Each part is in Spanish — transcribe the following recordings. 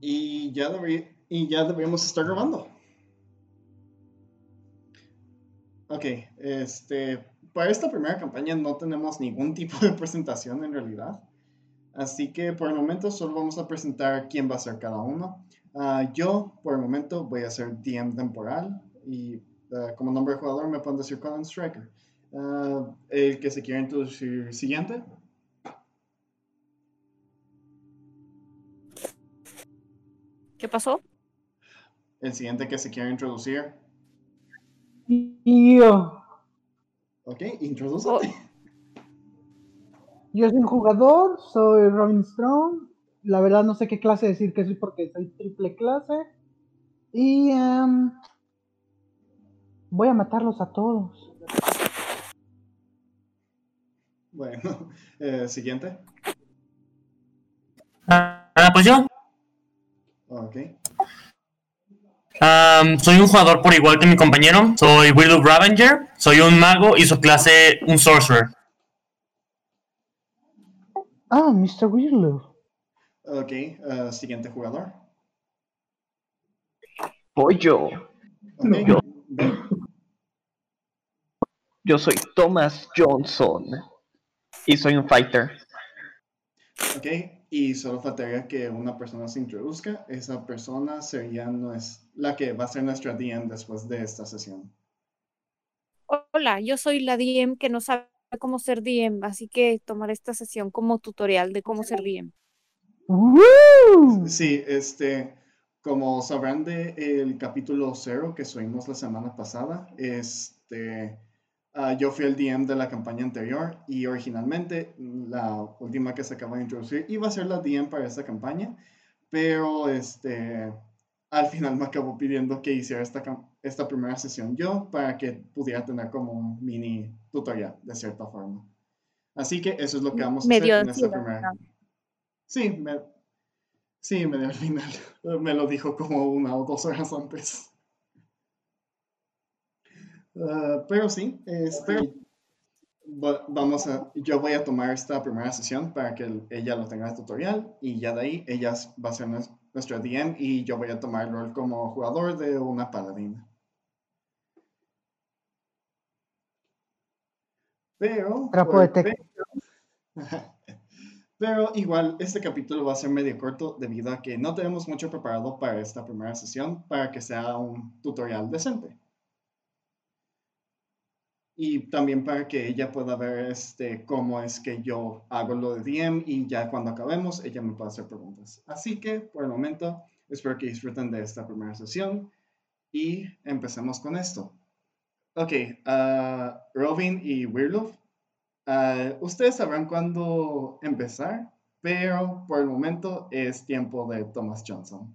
Y ya, y ya deberíamos estar grabando. Ok, este, para esta primera campaña no tenemos ningún tipo de presentación en realidad. Así que por el momento solo vamos a presentar quién va a ser cada uno. Ah, yo, por el momento, voy a ser DM temporal y ah, como nombre de jugador me pueden decir Colin Striker. Ah, el que se quiera introducir siguiente. ¿Qué pasó? El siguiente que se quiera introducir. Yo. Ok, introdúcete. Oh. Yo soy un jugador, soy Robin Strong. La verdad no sé qué clase decir que soy porque soy triple clase. Y em, voy a matarlos a todos. Bueno, eh, siguiente. Ah, pues yo. Ok. soy un jugador por igual que mi compañero. Soy Willow Ravager. Soy un mago y su clase un sorcerer. Ah, Mr. Willow. Ok, uh, siguiente jugador. Voy yo. yo. Yo soy Thomas Johnson y soy un fighter. Ok, y solo faltaría que una persona se introduzca. Esa persona sería no es la que va a ser nuestra DM después de esta sesión. Hola, yo soy la DM que no sabe cómo ser DM, así que tomar esta sesión como tutorial de cómo ser DM. Sí, este, como sabrán de el capítulo cero que subimos la semana pasada, este Ah, yo fui el DM de la campaña anterior y originalmente la última que se acaba de introducir iba a ser la DM para esta campaña, pero este, al final me acabó pidiendo que hiciera esta, esta primera sesión yo para que pudiera tener como un mini tutorial de cierta forma. Así que eso es lo que vamos a hacer en esta primera. Sí, me, sí, me dio al final. Me lo dijo como una o dos horas antes. Ah, pero sí, este, vamos a, yo voy a tomar esta primera sesión para que ella lo tenga en el tutorial y ya de ahí ella va a ser nuestro DM y yo voy a tomar el rol como jugador de una paladina. Pero, pero igual este capítulo va a ser medio corto debido a que no tenemos mucho preparado para esta primera sesión para que sea un tutorial decente y también para que ella pueda ver este, cómo es que yo hago lo de DM y ya cuando acabemos ella me pueda hacer preguntas. Así que por el momento espero que disfruten de esta primera sesión y empecemos con esto. Ok, uh, Robin y Weirloof, uh, ustedes sabrán cuándo empezar, pero por el momento es tiempo de Thomas Johnson.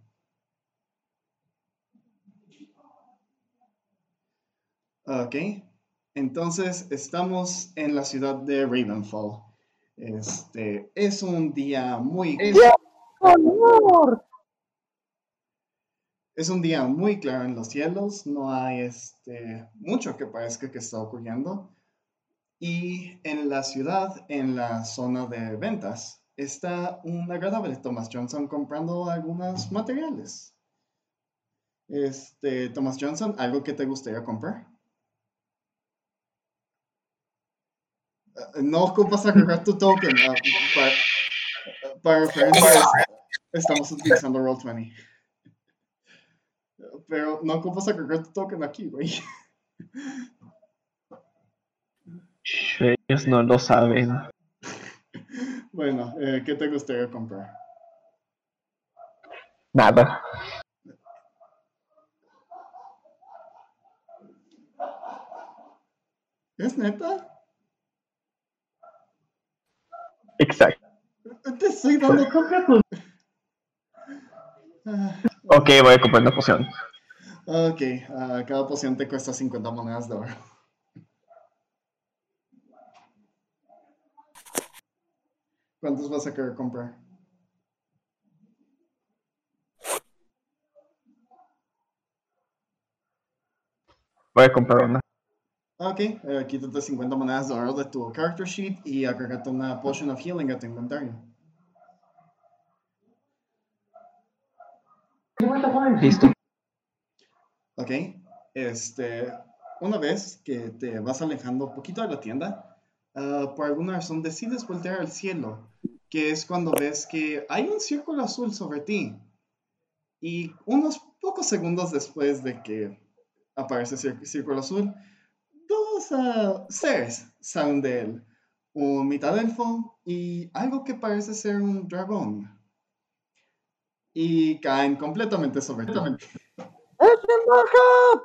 Ok, entonces, estamos en la ciudad de Ravenfall. Este es un día muy. Es un día muy claro en los cielos, no hay este, mucho que parezca que está ocurriendo. Y en la ciudad, en la zona de ventas, está un agradable Thomas Johnson comprando algunos materiales. Este, Thomas Johnson, ¿algo que te gustaría comprar? No ocupas agregar tu token. Uh, para, para estamos utilizando Roll20. Pero no ocupas agregar tu token aquí, güey. Ellos no lo saben. Bueno, eh, ¿qué te gustaría comprar? Nada. ¿Es neta? Exacto. Te estoy dando completo. Ok, voy a comprar una poción. Ok, uh, cada poción te cuesta 50 monedas de oro. ¿Cuántos vas a querer comprar? Voy a comprar una. Ok, uh, quítate 50 monedas de oro de tu character sheet y agregate una potion of healing a tu inventario. Listo. Ok. Este, una vez que te vas alejando un poquito de la tienda, ah, por alguna razón decides voltear al cielo, que es cuando ves que hay un círculo azul sobre ti. Y unos pocos segundos después de que aparece ese círculo azul, ah, seres salen de él. Un mitad elfo y algo que parece ser un dragón. Y caen completamente sobre. ¡Echen baja!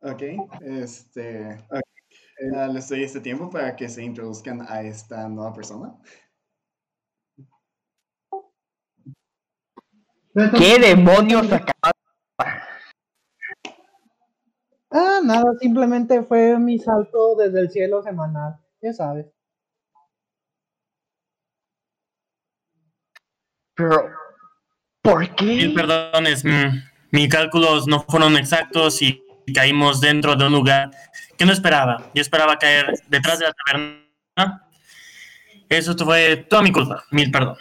Ok, este. ah, les doy este tiempo para que se introduzcan a esta nueva persona. ¿Qué demonios acaba? Ah, nada, simplemente fue mi salto desde el cielo semanal, ya sabes. Pero, ¿por Mil qué? perdones, mm, mis cálculos no fueron exactos y caímos dentro de un lugar que no esperaba. Yo esperaba caer detrás de la taberna. Eso fue toda mi culpa. Mil perdón.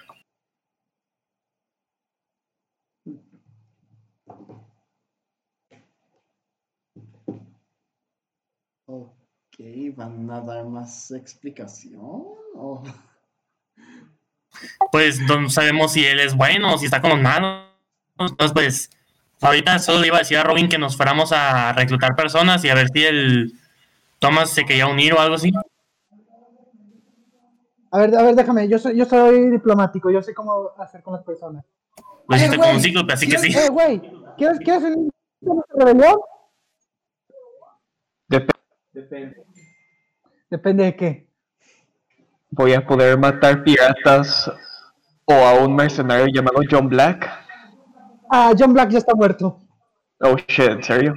Ok, ¿van a dar más explicación? ¿O- Pues no sabemos si él es bueno o si está con los malos. Entonces, pues, ahorita solo le iba a decir a Robin que nos fuéramos a reclutar personas y a ver si el Thomas se quería unir o algo así. A ver, a ver, déjame, yo soy, yo soy diplomático, yo sé cómo hacer con las personas. Lo hiciste como un cíclope, así que sí. Eh, güey, ¿quieres, ¿quieres unirte a nuestra rebelión? Dep- Depende de qué. Voy a poder matar piratas o a un mercenario llamado John Black. Ah, John Black ya está muerto. Oh shit, ¿en serio?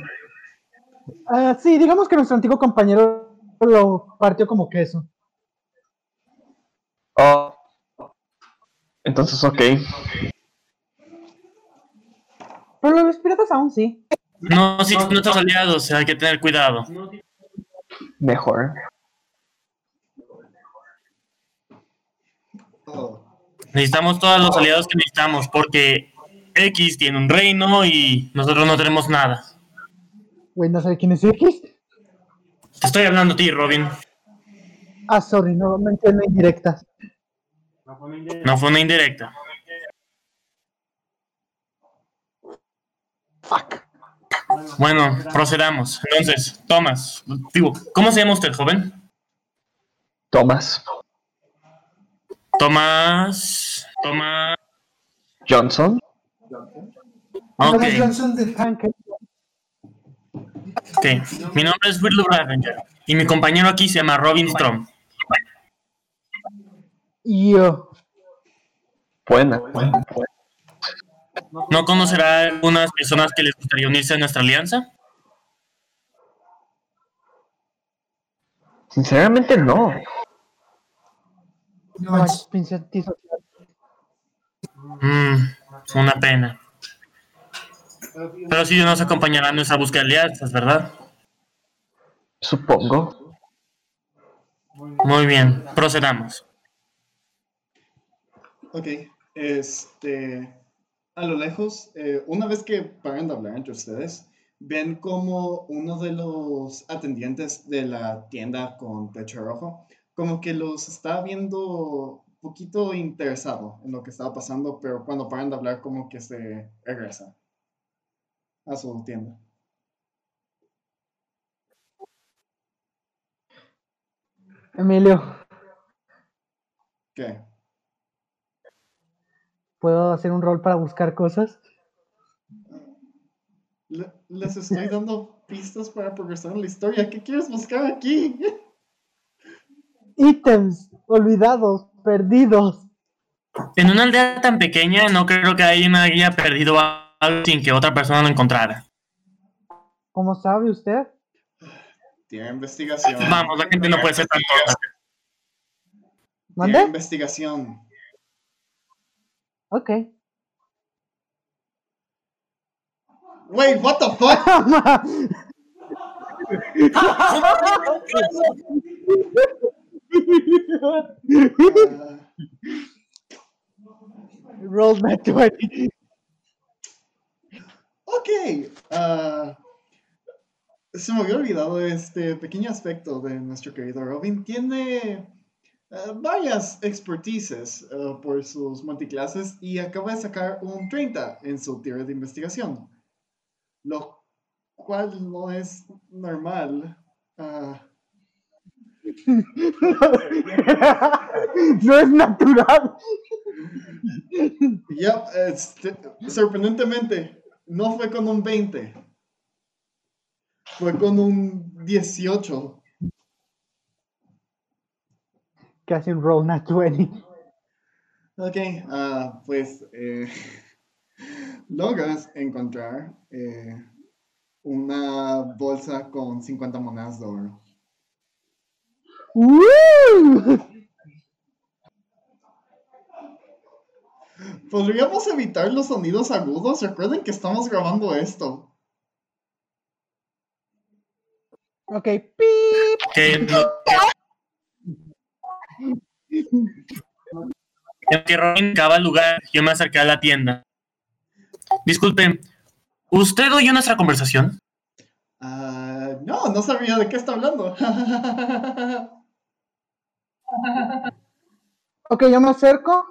Ah, sí, digamos que nuestro antiguo compañero lo partió como queso. Oh. Entonces, ok. Pero los piratas aún sí. No, sí, son nuestros aliados, hay que tener cuidado. Mejor. Necesitamos todos los aliados que necesitamos porque X tiene un reino y nosotros no tenemos nada. Güey, no sé quién es X. Te estoy hablando a ti, Robin. Ah, sorry, no me entiendo indirectas. No fue una indirecta. Fuck. Bueno, procedamos. Entonces, Thomas, digo, ¿cómo se llama usted, joven? Thomas Tomás. Tomás. Johnson. Ok, Thomas Johnson de ok. Mi nombre es Whitlow Ravenger y mi compañero aquí se llama Robin Strom. Yo. Buena. ¿No conocerá a algunas personas que les gustaría unirse a nuestra alianza? Sinceramente no. No, es. Mmm, una pena. Pero sí nos acompañará en nuestra búsqueda de alianzas, ¿verdad? Supongo. Muy bien, procedamos. ok, este. A lo lejos, eh, una vez que paran de hablar entre ustedes, ven como uno de los atendientes de la tienda con techo rojo, como que los está viendo poquito interesado en lo que estaba pasando, pero cuando paran de hablar, como que se regresa a su tienda. Emilio, ¿Qué? ¿Puedo hacer un rol para buscar cosas? Le- les estoy dando pistas para progresar en la historia. ¿Qué quieres buscar aquí? Ítems olvidados, perdidos. En una aldea tan pequeña no creo que alguien haya perdido algo sin que otra persona lo encontrara. ¿Cómo sabe usted? Tiene investigación. Vamos, la gente no puede ser tan tonta. Tiene ¿Mande? investigación. Ok. Wait, what the fuck? Roll that 20. ok. ah, se me había olvidado este pequeño aspecto de nuestro querido Robin. Tiene ah, varias expertices ah, por sus multiclases y acaba de sacar un 30 en su tierra de investigación. Lo cual no es normal. Ah, no es natural. Ya, este, sorprendentemente, no fue con un 20. Fue con un 18. Casi un roll nat 20. Ok, ah, pues eh, logras encontrar eh, una bolsa con 50 monedas de oro. ¡Woo! ¿Podríamos evitar los sonidos agudos? Recuerden que estamos grabando esto. Ok, pip. Que no- que Robin acaba el lugar, yo me acerqué a la tienda. Disculpe, ¿usted oyó nuestra conversación? Ah, no, no sabía de qué está hablando. Ok, yo me acerco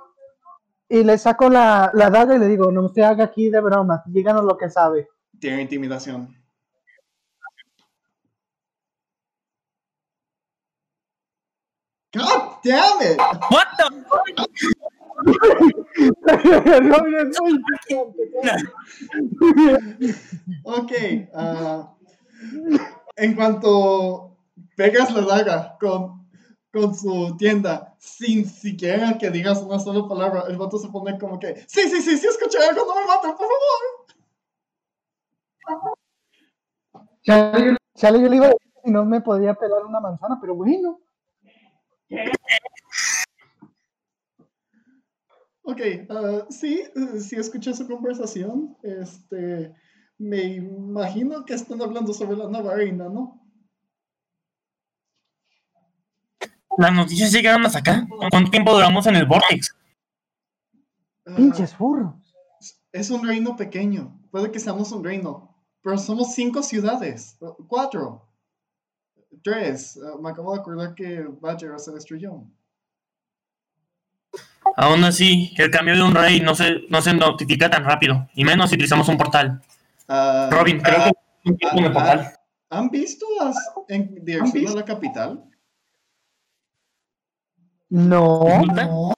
y le saco la, la daga y le digo, no se haga aquí de broma, díganos lo que sabe. Tiene intimidación. God damn it! What the inteligente. Ok. ah, en cuanto pegas la daga con, con su tienda, sin siquiera que digas una sola palabra, el vato se pone como que, sí, sí, sí, sí, escuché algo, no me maten, por favor. Chale, yo- le iba a decir si no me podía pelar una manzana, pero bueno. Ok, ah, sí, eh, sí escuché su conversación. Este, me imagino que están hablando sobre la nueva reina, ¿no? Las noticias llegaron hasta acá. ¿Cuánto tiempo duramos en el Vortex? Ah, Pinches furros. Es un reino pequeño. Puede que seamos un reino. Pero somos cinco ciudades. uh, Cuatro. Tres. Uh, me acabo de acordar que Badger se destruyó. Aún así, el cambio de un rey no se, no se notifica tan rápido, y menos si utilizamos un portal. Ah, Robin, creo ah, que un el portal. ¿Han visto as- en dirección a la capital? No.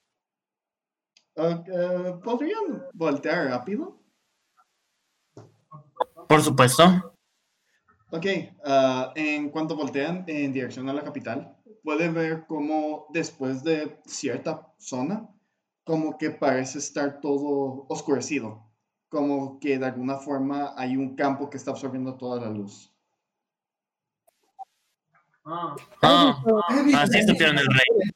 Ah, eh, ¿Podrían voltear rápido? Por supuesto. Ok, ah, en cuanto voltean en dirección a la capital, puede ver como después de cierta zona, como que parece estar todo oscurecido, como que de alguna forma hay un campo que está absorbiendo toda la luz. Ah, así estuvieron el rey.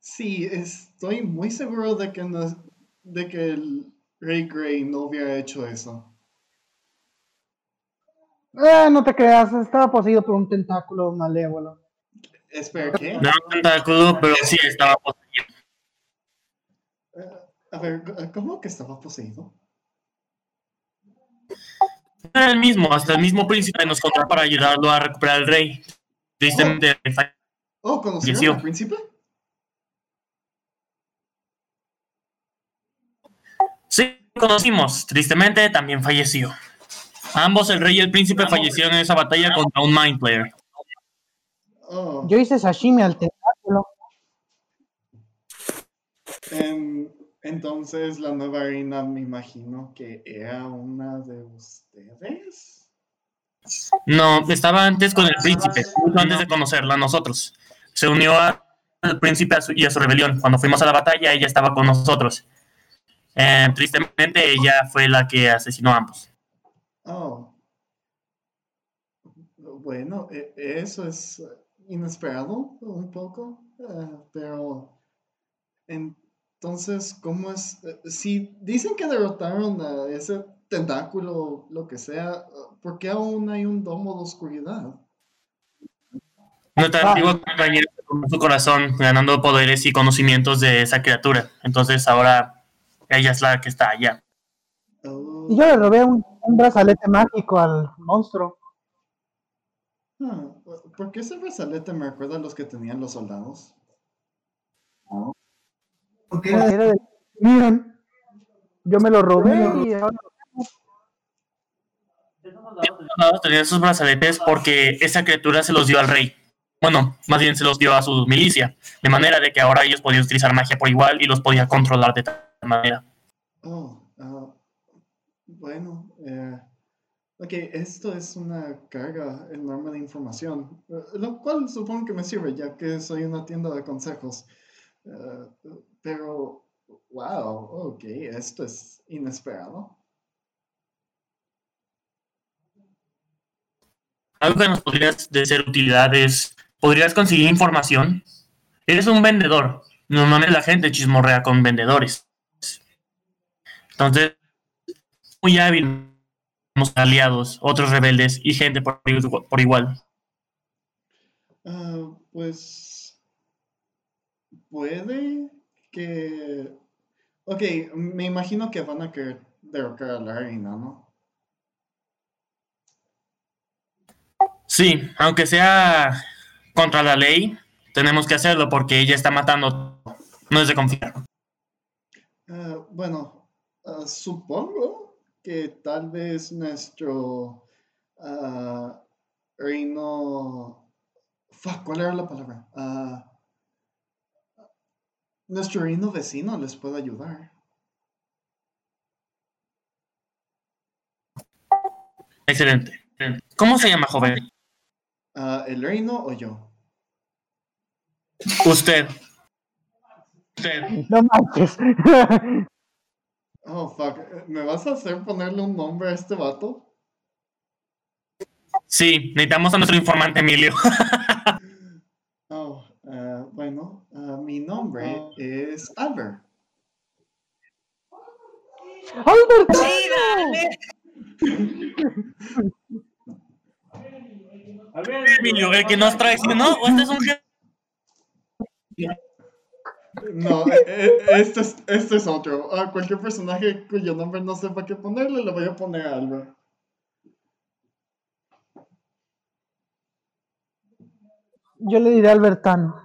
Sí, estoy muy seguro de que, no- de que el Rey Grey no hubiera hecho eso. Eh, no te creas, estaba poseído por un tentáculo malévolo. Espera, ¿qué? No un tentáculo, pero sí estaba poseído. Eh, a ver, ¿cómo que estaba poseído? Era el mismo, hasta el mismo príncipe nos contó para ayudarlo a recuperar al rey. Tristemente, Oh, ¿conocieron Falleció. al príncipe? sí, lo conocimos. Tristemente, también falleció. Ambos, el rey y el príncipe, fallecieron en esa batalla contra un Mind Player. Oh, Yo hice sashimi al tentáculo. em, entonces la nueva reina me imagino que era una de ustedes. No, estaba antes con el príncipe, justo antes de conocerla a nosotros. Se unió a- al príncipe a su- y a su rebelión. Cuando fuimos a la batalla, ella estaba con nosotros. Eh, tristemente, ella fue la que asesinó a ambos. Oh. Bueno, e- eso es inesperado un poco, eh, pero entonces, ¿cómo es? eh, Si dicen que derrotaron a ese tentáculo, lo que sea, ¿por qué aún hay un domo de oscuridad? Nuestra Ah. antigua compañera con su corazón ganando poderes y conocimientos de esa criatura. Entonces ahora ella es la que está allá. Oh, Y yo le robé un, un brazalete mágico al monstruo. ah, ¿Por qué ese brazalete me recuerda a los que tenían los soldados? Porque era de, miren, yo me lo robé y ahora soldados tenían esos brazaletes porque esa criatura se los dio al rey. Bueno, más bien se los dio a su milicia, de manera de que ahora ellos podían utilizar magia por igual y los podía controlar de tal manera. Oh, ah, bueno, eh, ok, esto es una carga enorme de información, eh, lo cual supongo que me sirve ya que soy una tienda de consejos. Eh, pero, wow, ok, esto es inesperado. Algo que nos podrías de ser utilidad es, ¿podrías conseguir información? Eres un vendedor. Normalmente la gente chismorrea con vendedores. Entonces, muy hábil. Aliados, otros rebeldes y gente por, por igual. Ah, pues puede que... Ok, me imagino que van a querer derrocar a la reina, ¿no? Sí, aunque sea contra la ley, tenemos que hacerlo porque ella está matando. No es de confiar. Ah, bueno, ah, supongo que tal vez nuestro ah, reino... Fuck, ¿cuál era la palabra? Ah, nuestro reino vecino les puede ayudar. Excelente. ¿Cómo se llama, joven? Ah, ¿El reino o yo? Usted. Usted. no manches. Oh, fuck. ¿Me vas a hacer ponerle un nombre a este vato? Sí, necesitamos a nuestro informante Emilio. Oh, ah, bueno, ah, mi nombre es Albert. ¡Albert! Emilio, el que nos traicionó, o este es un. No, eh, este es, este es otro. A cualquier personaje cuyo nombre no sepa qué ponerle, le voy a poner a Albert. Yo le diré Albertano.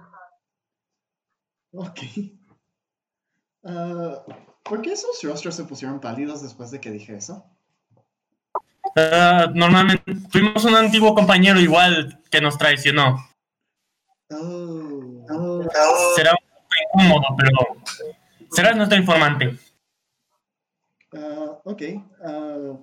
Ok. Ah, ¿Por qué sus rostros se pusieron pálidos después de que dije eso? Ah, normalmente fuimos un antiguo compañero igual que nos traicionó. Oh. Será un poco incómodo, pero serás nuestro informante. Ah, ok. ah,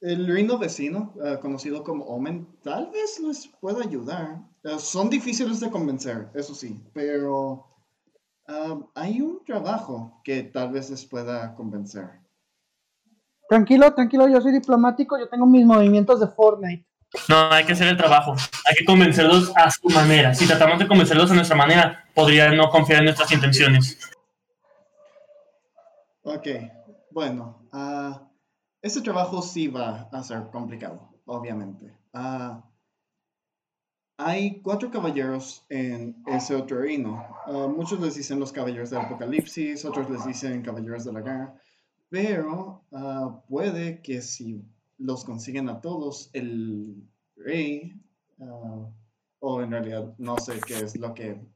el reino vecino, ah, conocido como Omen, tal vez les pueda ayudar. Son difíciles de convencer, eso sí, pero hay un trabajo que tal vez les pueda convencer. Tranquilo, tranquilo, yo soy diplomático, yo tengo mis movimientos de Fortnite. No, hay que hacer el trabajo. Hay que convencerlos a su manera. Si tratamos de convencerlos a nuestra manera, podrían no confiar en nuestras intenciones. Ok, bueno, ah, este trabajo sí va a ser complicado, obviamente. Ah, hay cuatro caballeros en ese otro reino. Ah, muchos les dicen los caballeros del apocalipsis, otros les dicen caballeros de la guerra, pero puede que si los consiguen a todos, el rey, o en realidad no sé qué es lo que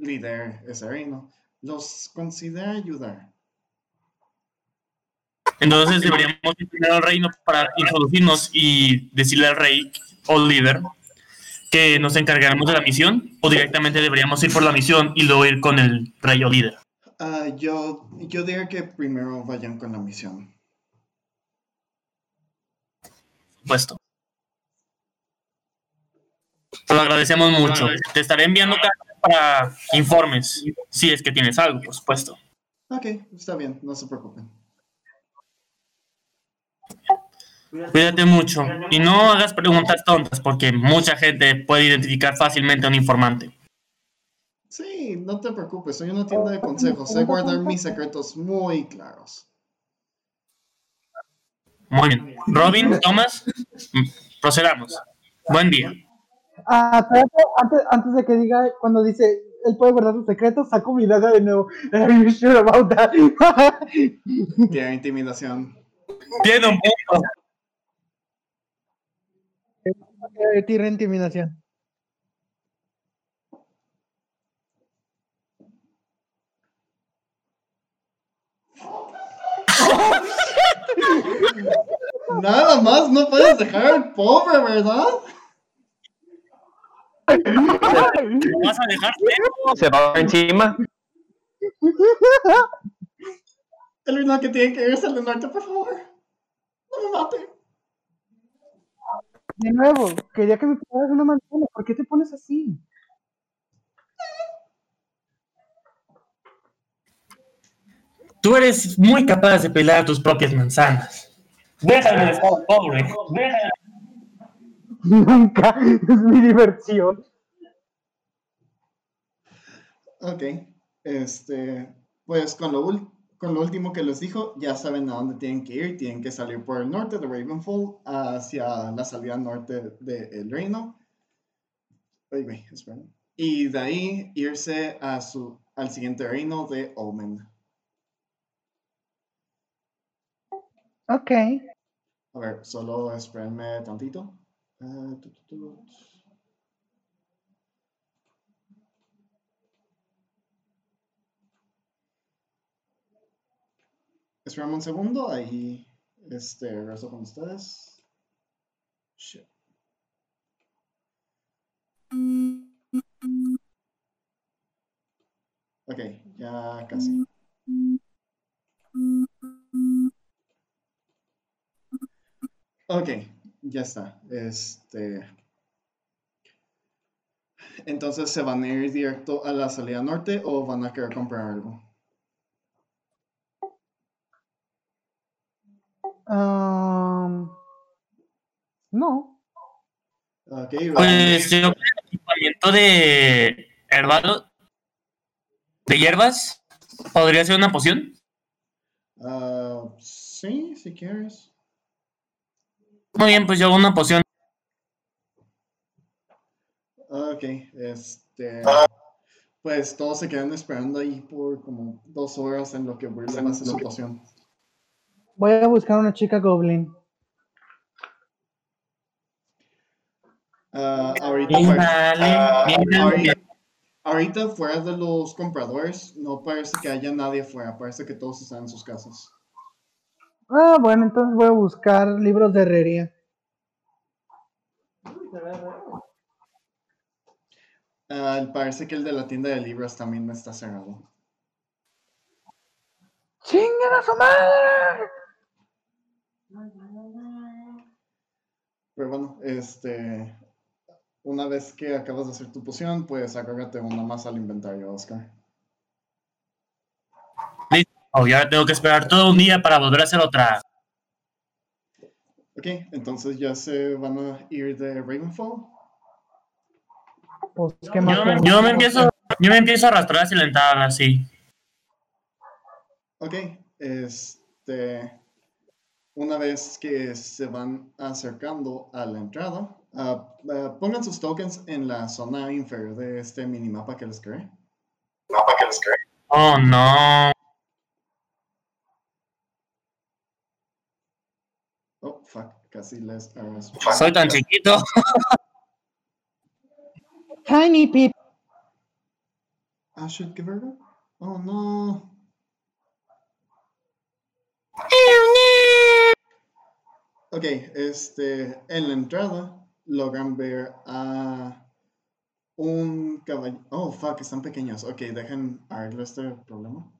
lidera ese reino, los considera ayudar. Entonces deberíamos ir primero al reino para introducirnos y decirle al rey o líder que nos encargaremos de la misión o directamente deberíamos ir por la misión y luego ir con el rey o líder. Ah, yo, yo diría que primero vayan con la misión. Supuesto. Te lo agradecemos mucho. Te estaré enviando cartas para informes, si es que tienes algo, por supuesto. Ok, está bien, no se preocupen. Cuídate mucho y no hagas preguntas tontas porque mucha gente puede identificar fácilmente a un informante. Sí, no te preocupes, soy una tienda de consejos, sé guardar mis secretos muy claros. Muy bien. Robin, Thomas, procedamos. Buen día. Ah, antes, antes de que diga, cuando dice él puede guardar sus secretos, saco mi daga de nuevo. Are you sure about that? Tiene intimidación. Tiene un punto. Eh, Tira intimidación. Nada más, no puedes dejar al pobre, ¿verdad? ¿Lo vas a dejar? Se va encima. El único que tiene que ir es el de norte, por favor. No me mate. De nuevo, quería que me pegaras una manzana. ¿Por qué te pones así? Tú eres muy capaz de pelar tus propias manzanas. Déjame estar pobre. Déjame. Nunca. Es mi diversión. Ok. Este, pues con lo, con lo último que les dijo, ya saben a dónde tienen que ir. Tienen que salir por el norte de Ravenfall hacia la salida norte del reino. Ay, güey, esperen. Y de ahí irse a su, al siguiente reino de Omen. Ok. A ver, solo espérenme tantito. Ah, tu, tu, tu. Espérame un segundo, ahí este, regreso con ustedes. Shit. Ok, ya casi. Ok, ya está. Este. Entonces, ¿se van a ir directo a la salida norte o van a querer comprar algo? Um, no. Ok, Pues yo creo que el equipamiento de herbalo, de hierbas, podría ser una poción. ah, sí, si quieres. Muy bien, pues yo hago una poción. Ok, este. Pues todos se quedan esperando ahí por como dos horas en lo que Burley hace su poción. Voy a buscar una chica goblin. Ah, ahorita, Bien, vale, ah, bien, bien. ahorita, ahorita fuera de los compradores, no parece que haya nadie afuera, parece que todos están en sus casas. Ah, bueno, entonces voy a buscar libros de herrería. Ah, parece que el de la tienda de libros también está cerrado. ¡Chinguen a su madre! Pero bueno, este. Una vez que acabas de hacer tu poción, pues agárrate una más al inventario, Oscar. Oh, y ahora tengo que esperar todo un día para volver a hacer otra. Ok, entonces ya se van a ir de Ravenfall. Pues, ¿qué más? Yo me, yo empiezo, yo me empiezo a arrastrar hacia la entrada, así. Ok, este. Una vez que se van acercando a la entrada, ah, ah, pongan sus tokens en la zona inferior de este minimapa que les creé. Oh, no. Oh, fuck, casi les Soy tan chiquito. Tiny people. Ah, shit, ¿qué verga? Oh, no. Ok, este, en la entrada logran ver a un caballo. Oh, fuck, están pequeños. Ok, dejen arreglar este problema.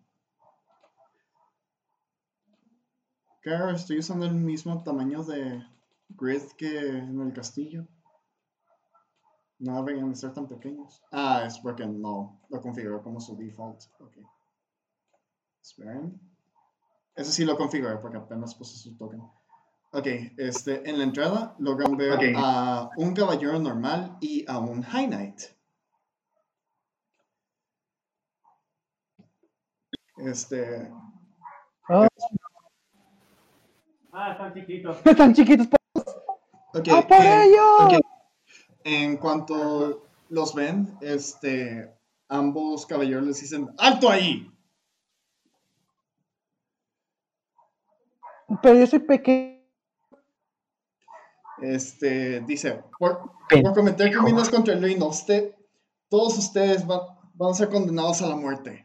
Claro, estoy usando el mismo tamaño de grid que en el castillo. No deberían de ser tan pequeños. Ah, es porque no lo configuré como su default. Ok. Esperen. Ese sí lo configuré porque apenas puse su token. Ok, este, en la entrada logran ver a un caballero normal y a un High Knight. Este, Oh, Ah, están chiquitos. están chiquitos. ok, ¡A por en- ellos! En cuanto los ven, este, ambos caballeros les dicen, ¡alto ahí! Pero yo soy pequeño. Este, dice, por, cometer crímenes contra el reino, usted, todos ustedes van, van a ser condenados a la muerte.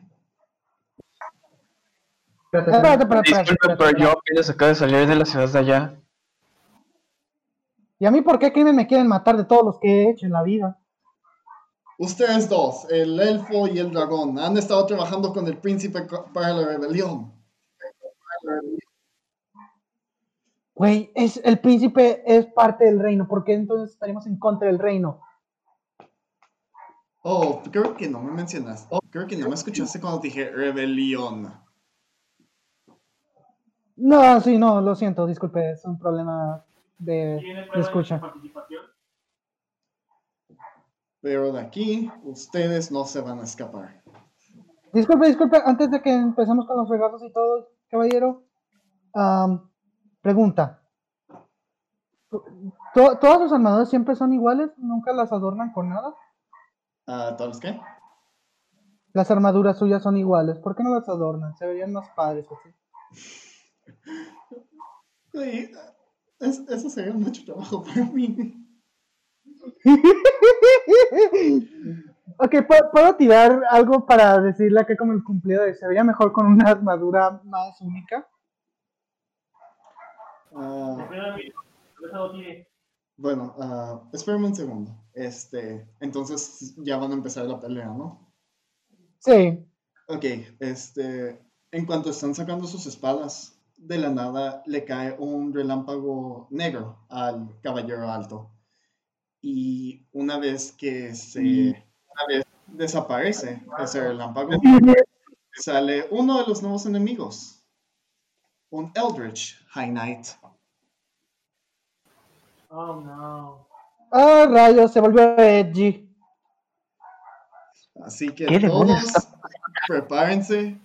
Espérate, espérate, espérate, pero yo apenas acabo de salir de la ciudad de allá. ¿Y a mí por qué crimen me quieren matar de todos los que he hecho en la vida? Ustedes dos, el elfo y el dragón, han estado trabajando con el príncipe para la rebelión. Güey, es, el príncipe es parte del reino. ¿Por qué entonces estaríamos en contra del reino? Oh, creo que no me mencionaste. Oh, creo que no me escuchaste cuando dije rebelión. No, sí, no, lo siento, disculpe, es un problema de, de escucha. Pero de aquí, ustedes no se van a escapar. Disculpe, disculpe, antes de que empecemos con los regalos y todo, caballero, pregunta. ¿To- ¿Todas sus armaduras siempre son iguales? ¿Nunca las adornan con nada? Ah, ¿Todos qué? Las armaduras suyas son iguales, ¿por qué no las adornan? Se verían más padres así. Sí, es- eso sería mucho trabajo para mí. ok, ¿puedo, puedo tirar algo para decirle que como el cumplido de se vería mejor con una armadura más única? Ah, bueno, ah, espérame un segundo. Este, entonces ya van a empezar la pelea, ¿no? Sí. Ok, este, en cuanto están sacando sus espadas, de la nada le cae un relámpago negro al caballero alto. Y una vez que se una vez desaparece ese relámpago, sale uno de los nuevos enemigos, un Eldritch High Knight. Oh no. Ah, rayos, se volvió edgy. Así que ¿Qué demonios todos prepárense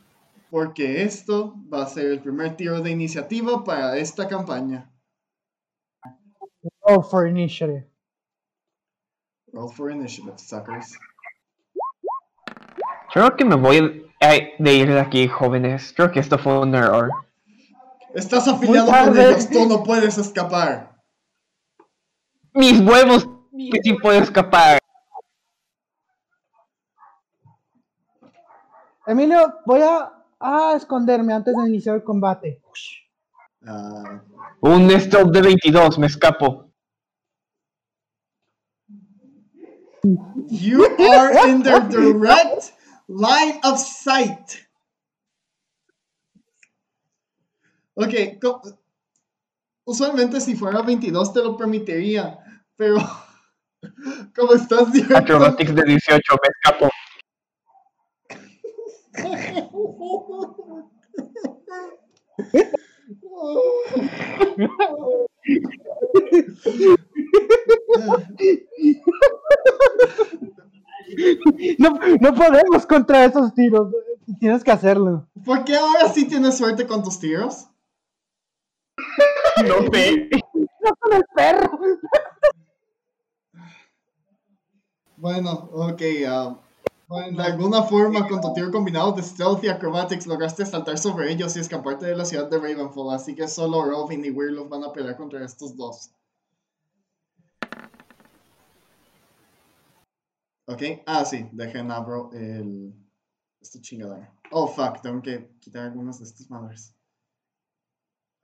porque esto va a ser el primer tiro de iniciativa para esta campaña. Oh, for initiative. Roll for initiative, suckers. Creo que me voy a- de ir de aquí, jóvenes. Creo que esto fue un error. Estás afiliado con ellos, tú no puedes escapar. ¡Mis huevos! Que sí puedo escapar. Emilio, voy a, a esconderme antes de iniciar el combate. Ah, Un stealth de 22, me escapo. you are in their direct line of sight. Ok, usualmente si fuera 22 te lo permitiría, pero como estás directo... Acrobatics de 18, me escapo. No, no podemos contra esos tiros. Tienes que hacerlo. ¿Por qué ahora sí tienes suerte con tus tiros? No sé. ¡No con el perro! Bueno, ok. ah, de alguna forma, con tu tiro combinado de Stealth y Acrobatics, lograste saltar sobre ellos y escaparte de la ciudad de Ravenfall. Así que solo Robin y Weirlof van a pelear contra estos dos. Ok, ah, sí, dejen abro el. Esta chingadera. Oh, fuck, tengo que quitar algunas de estas madres.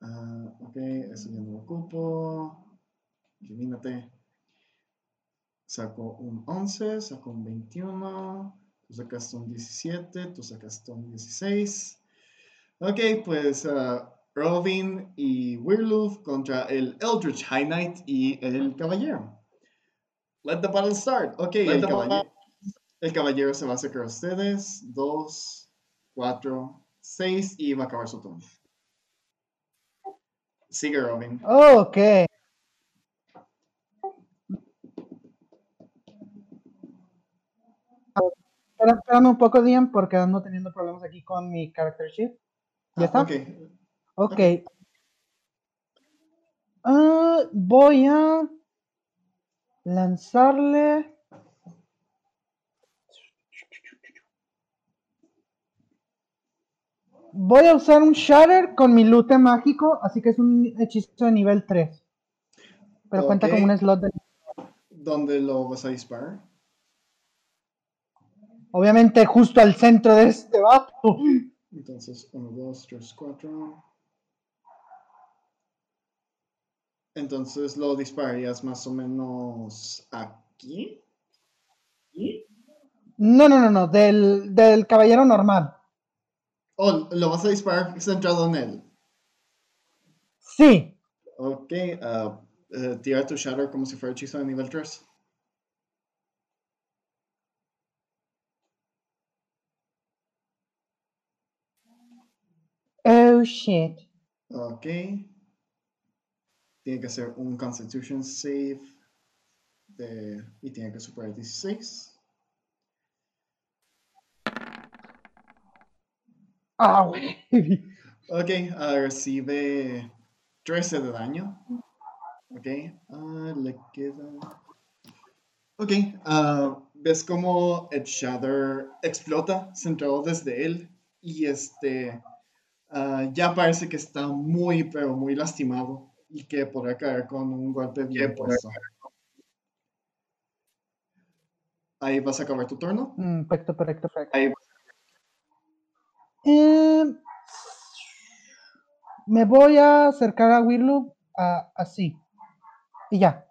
Ah, ok, eso ya no lo ocupo. Elimínate. Saco un 11, saco un 21. Tú sacaste un 17, tú sacaste un 16. Ok, pues ah, Robin y Weirloof contra el Eldritch High Knight y el Caballero. Let the battle start. Ok, el caballero, el caballero se va a acercar a ustedes. 2, 4, 6 y va a acabar su turno. Sigue Robin. Oh, ok. Espera- Espérame un poco, Dian, porque ando teniendo problemas aquí con mi character sheet. ¿Ya Ah, está? ok. Ok. Ah, voy a. lanzarle. Voy a usar un Shatter con mi lute mágico, así que es un hechizo de nivel 3. Pero cuenta con un slot de. ¿Dónde lo vas a disparar? Obviamente, justo al centro de este vato. Entonces, 1, 2, 3, 4. Entonces lo dispararías más o menos aquí. No, no, no, no, del, del caballero normal. O lo vas a disparar centrado en él. Sí. Ok, ah, eh, tira tu Shatter como si fuera hechizo de nivel 3. Oh shit. Ok. Tiene que hacer un Constitution save. De, y tiene que superar 16. Ah, güey. Ok, ah, recibe 13 de daño. Ok, ah, le queda. Ok, ah, ves como el Shatter explota centrado desde él. Y este. Ah, ya parece que está muy, pero muy lastimado. Y que podrá caer con un golpe bien puesto. Ahí vas a acabar tu turno. Mm, Perfecto, perfecto, perfecto. Ahí Em, me voy a acercar a Wirloop a- así. Y ya.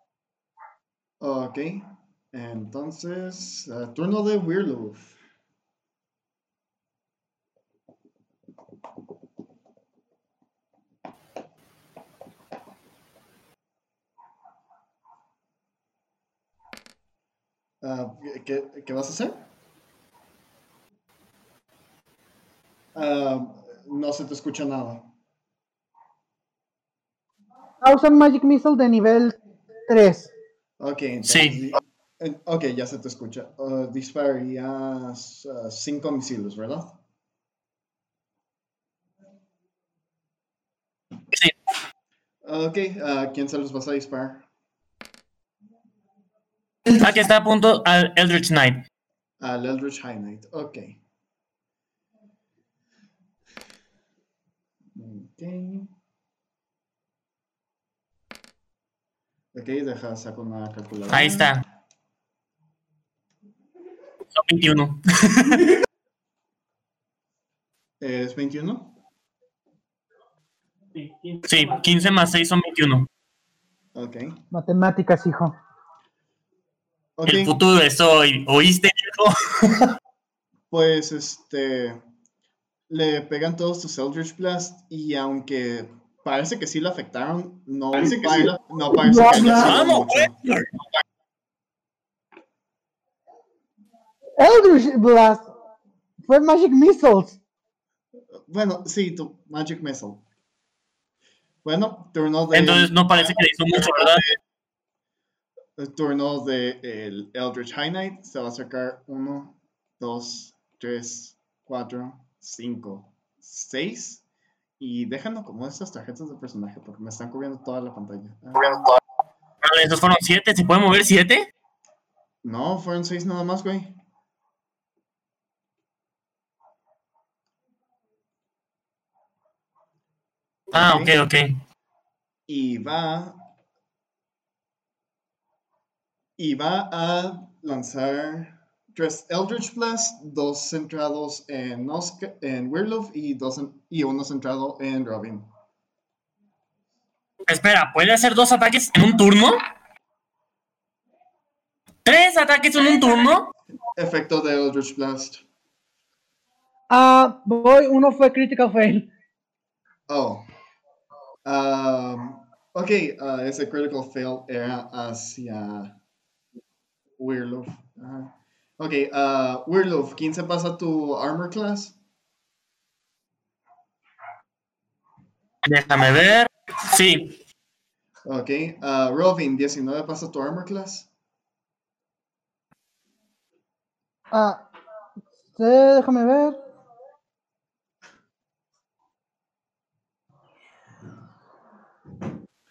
Ok, entonces, ah, turno de Weirloof. Ah, ¿qué, qué vas a hacer? Ah, no se te escucha nada. Ah, usa Magic Missile de nivel 3. Ok, entonces, Sí. ok, ya se te escucha. Uh, dispararías uh, cinco misiles, ¿verdad? Sí. Ok, ¿a quién se los vas a disparar? Aquí está a punto al Eldritch Knight. Al Eldritch High Knight, ok. Ok. Ok, deja, saco una calculadora. Ahí está. Son 21. ¿Es 21? Sí, 15 más 6 son 21. Ok. Matemáticas, hijo. Ok, El futuro es hoy. ¿Oíste, viejo? pues este. Le pegan todos tus Eldritch Blast y aunque parece que sí le afectaron, no parece que, no parece que haya sido ¡Vamos, mucho. Eldritch Blast. Fue Magic Missiles. Bueno, sí, tu Magic Missile. Bueno, turno de. Entonces no parece que le hizo mucho, ¿verdad? El turno de el Eldritch High Knight. Se va a sacar 1, 2, 3, 4, 5, 6. Y déjenme como estas tarjetas de personaje porque me están cubriendo toda la pantalla. Ah, Ah, Esos fueron 7. ¿Se puede mover 7? no, fueron 6 nada más, güey. Ah, ok, ok. Y va. Y va a lanzar tres Eldritch Blast, dos centrados en, Oscar, en Weirloof y, dos en- y uno centrado en Robin. Espera, ¿puede hacer dos ataques en un turno? ¿Tres ataques en un turno? Efecto de Eldritch Blast. Ah, voy. Uno fue Critical Fail. Oh. Um, ok, uh, ese critical fail era hacia Weirloof. Ajá. Ok, uh, Weirloof, ¿quién se pasa tu armor class? Déjame ver. Sí, Ok, uh, Robin, 19 pasa tu armor class. Ah, sí, déjame ver.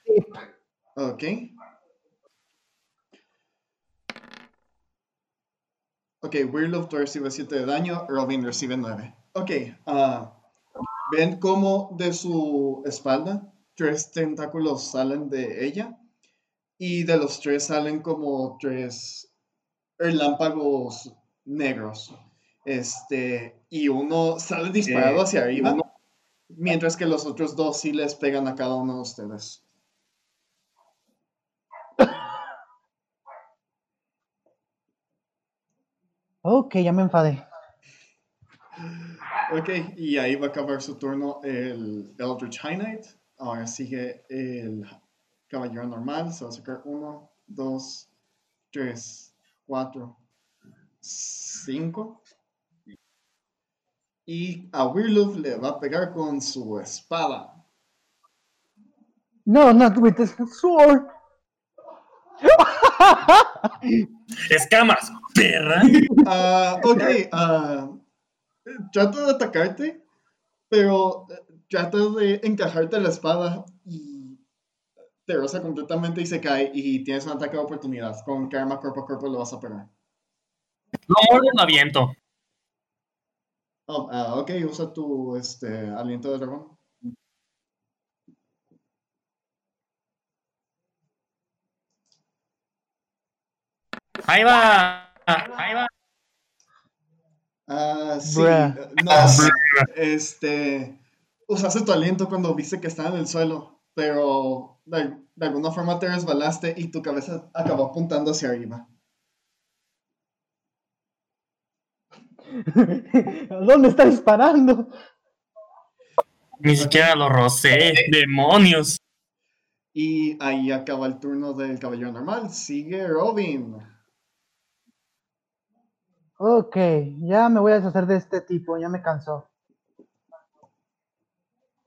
Sí, Ok. Ok, Weirloof tú recibes 7 de daño, Robin recibe 9. Ok, ah, ven cómo de su espalda tres tentáculos salen de ella y de los tres salen como tres relámpagos negros. Este, y uno sale disparado hacia arriba, mientras que los otros dos sí les pegan a cada uno de ustedes. Ok, ya me enfadé. Ok, y ahí va a acabar su turno el Eldritch High Knight. Ahora sigue el Caballero Normal. Se va a sacar 1, 2, 3, 4, 5. Y a Weirloof le va a pegar con su espada. No, not with the sword. Escamas, perra. Ah, ok, ah, trata de atacarte, pero eh, trata de encajarte la espada y te roza completamente y se cae y tienes un ataque de oportunidad. Con karma cuerpo a cuerpo lo vas a pegar. Y lo aviento. Oh, ah, ok, usa tu este, aliento de dragón. Ahí va. Ahí va. Ah, sí, Bruh. eh, no, este, usaste tu aliento cuando viste que estaba en el suelo, pero de, de alguna forma te resbalaste y tu cabeza acabó apuntando hacia arriba. ¿Dónde está disparando? Ni siquiera lo rocé. Demonios. Y ahí acaba el turno del caballero normal. Sigue Robin. Ok, ya me voy a deshacer de este tipo, ya me cansó.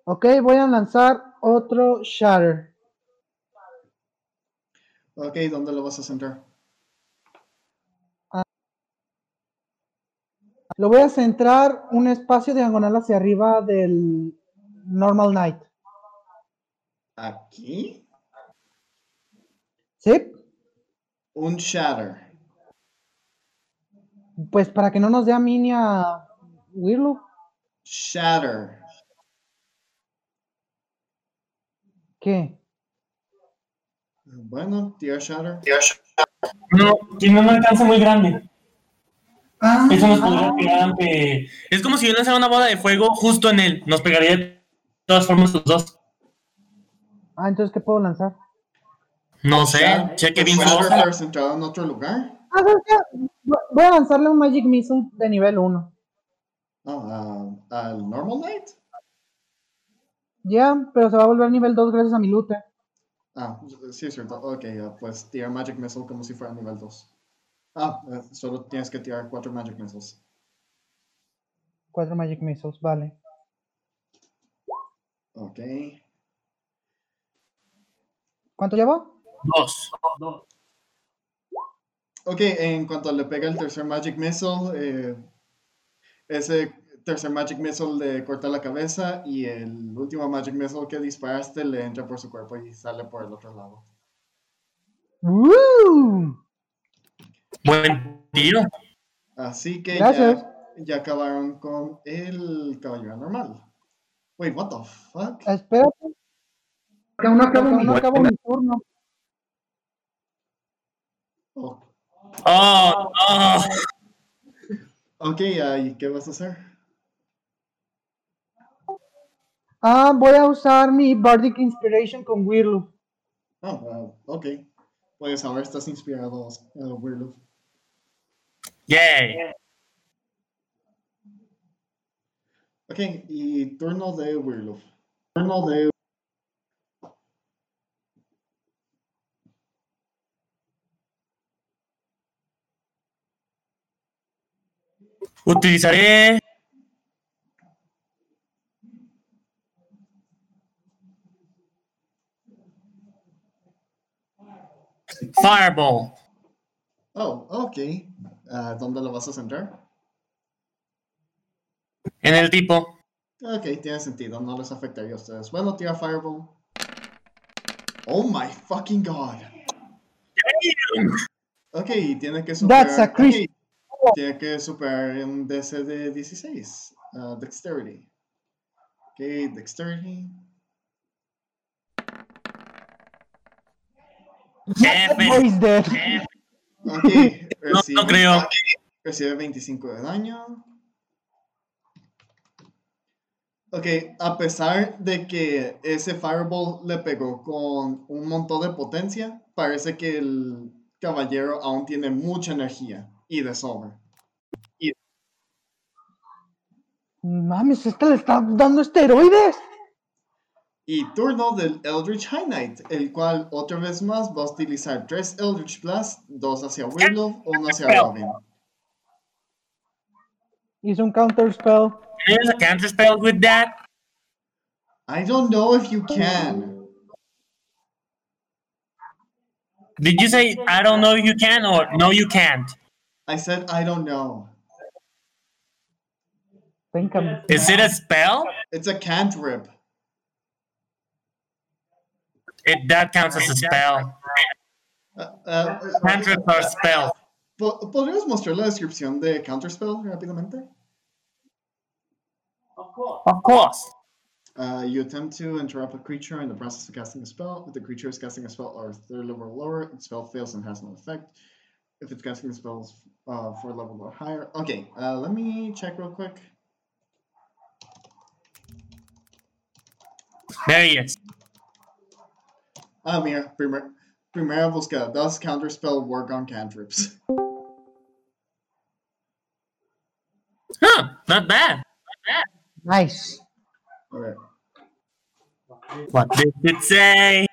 Ok, voy a lanzar otro Shatter. Ok, ¿dónde lo vas a centrar? Lo voy a centrar un espacio diagonal hacia arriba del Normal Knight. ¿Aquí? ¿Sí? Un Shatter. Pues para que no nos dé a mí ni a Willow. Shatter. ¿Qué? Bueno, tira Shatter. No, tiene un alcance muy grande. Ah, Eso nos podría pegar ante. Es como si yo lanzara una bola de fuego justo en él. Nos pegaría de todas formas los dos. Ah, entonces, ¿qué puedo lanzar? No sé. Shatter- Cheque bien Shatter floja. fue centrado en otro lugar. Voy a lanzarle un Magic Missile de nivel 1. No, ah, al Normal Knight. Ya, pero se va a volver nivel 2 gracias a mi lute. Ah, sí, es cierto. Ok, pues tira Magic Missile como si fuera nivel 2. Ah, eh, solo tienes que tirar 4 Magic Missiles. 4 Magic Missiles, vale. Ok. ¿Cuánto llevo? Dos. Ok, en cuanto le pega el tercer Magic Missile, eh, ese tercer Magic Missile le corta la cabeza y el último Magic Missile que disparaste le entra por su cuerpo y sale por el otro lado. ¡Woo! Buen tiro. Así que ya, ya acabaron con el caballero normal. Wait, what the fuck? Espérate, Que aún no acabo no acabo mi turno. Oh, Oh, oh. ok, ah, ¿y qué vas a hacer? Ah, voy a usar mi Bardic Inspiration con Wirlu. Oh, wow, ok. Pues ahora estás inspirado, uh, Weirdo. Yay. Ok, y turno de Weirloof. Turno de... Utilizaré. Fireball. Oh, ok. Ah, ¿Dónde lo vas a centrar? En el tipo. Ok, tiene sentido, no les afectaría a ustedes. Bueno, tira Fireball. Oh my fucking god. Ok, tiene que superar. That's a crit. Tiene que superar un DC de 16. ah, dexterity. Ok, Dexterity. Dead. Ok, No, no creo. recibe 25 de daño. Ok, a pesar de que ese Fireball le pegó con un montón de potencia, parece que el caballero aún tiene mucha energía y de sobra. Mames, este le está dando esteroides. Y turno del Eldritch High Knight, el cual otra vez más va a utilizar tres Eldritch Blast, dos hacia Willow, uno hacia Robin. Hizo un counter spell. There's a counter spell with that. I don't know if you can. Did you say I don't know if you can or no you can't? I said I don't know. Venga, Is it a spell? It's a cantrip. It that counts as a spell. Uh, uh, Cantrips are spells. po- ¿Podrías mostrar la descripción de Counterspell rápidamente? Of course. Uh, you attempt to interrupt a creature in the process of casting a spell. If the creature is casting a spell or third level or lower, its spell fails and has no effect. If it's casting spells uh, for level or higher. Okay, uh, let me check real quick. There he is. Ah, mira, primer, primera búsqueda. Does Counterspell work on cantrips? Huh, not bad. Not bad. Nice. Okay. What did it say?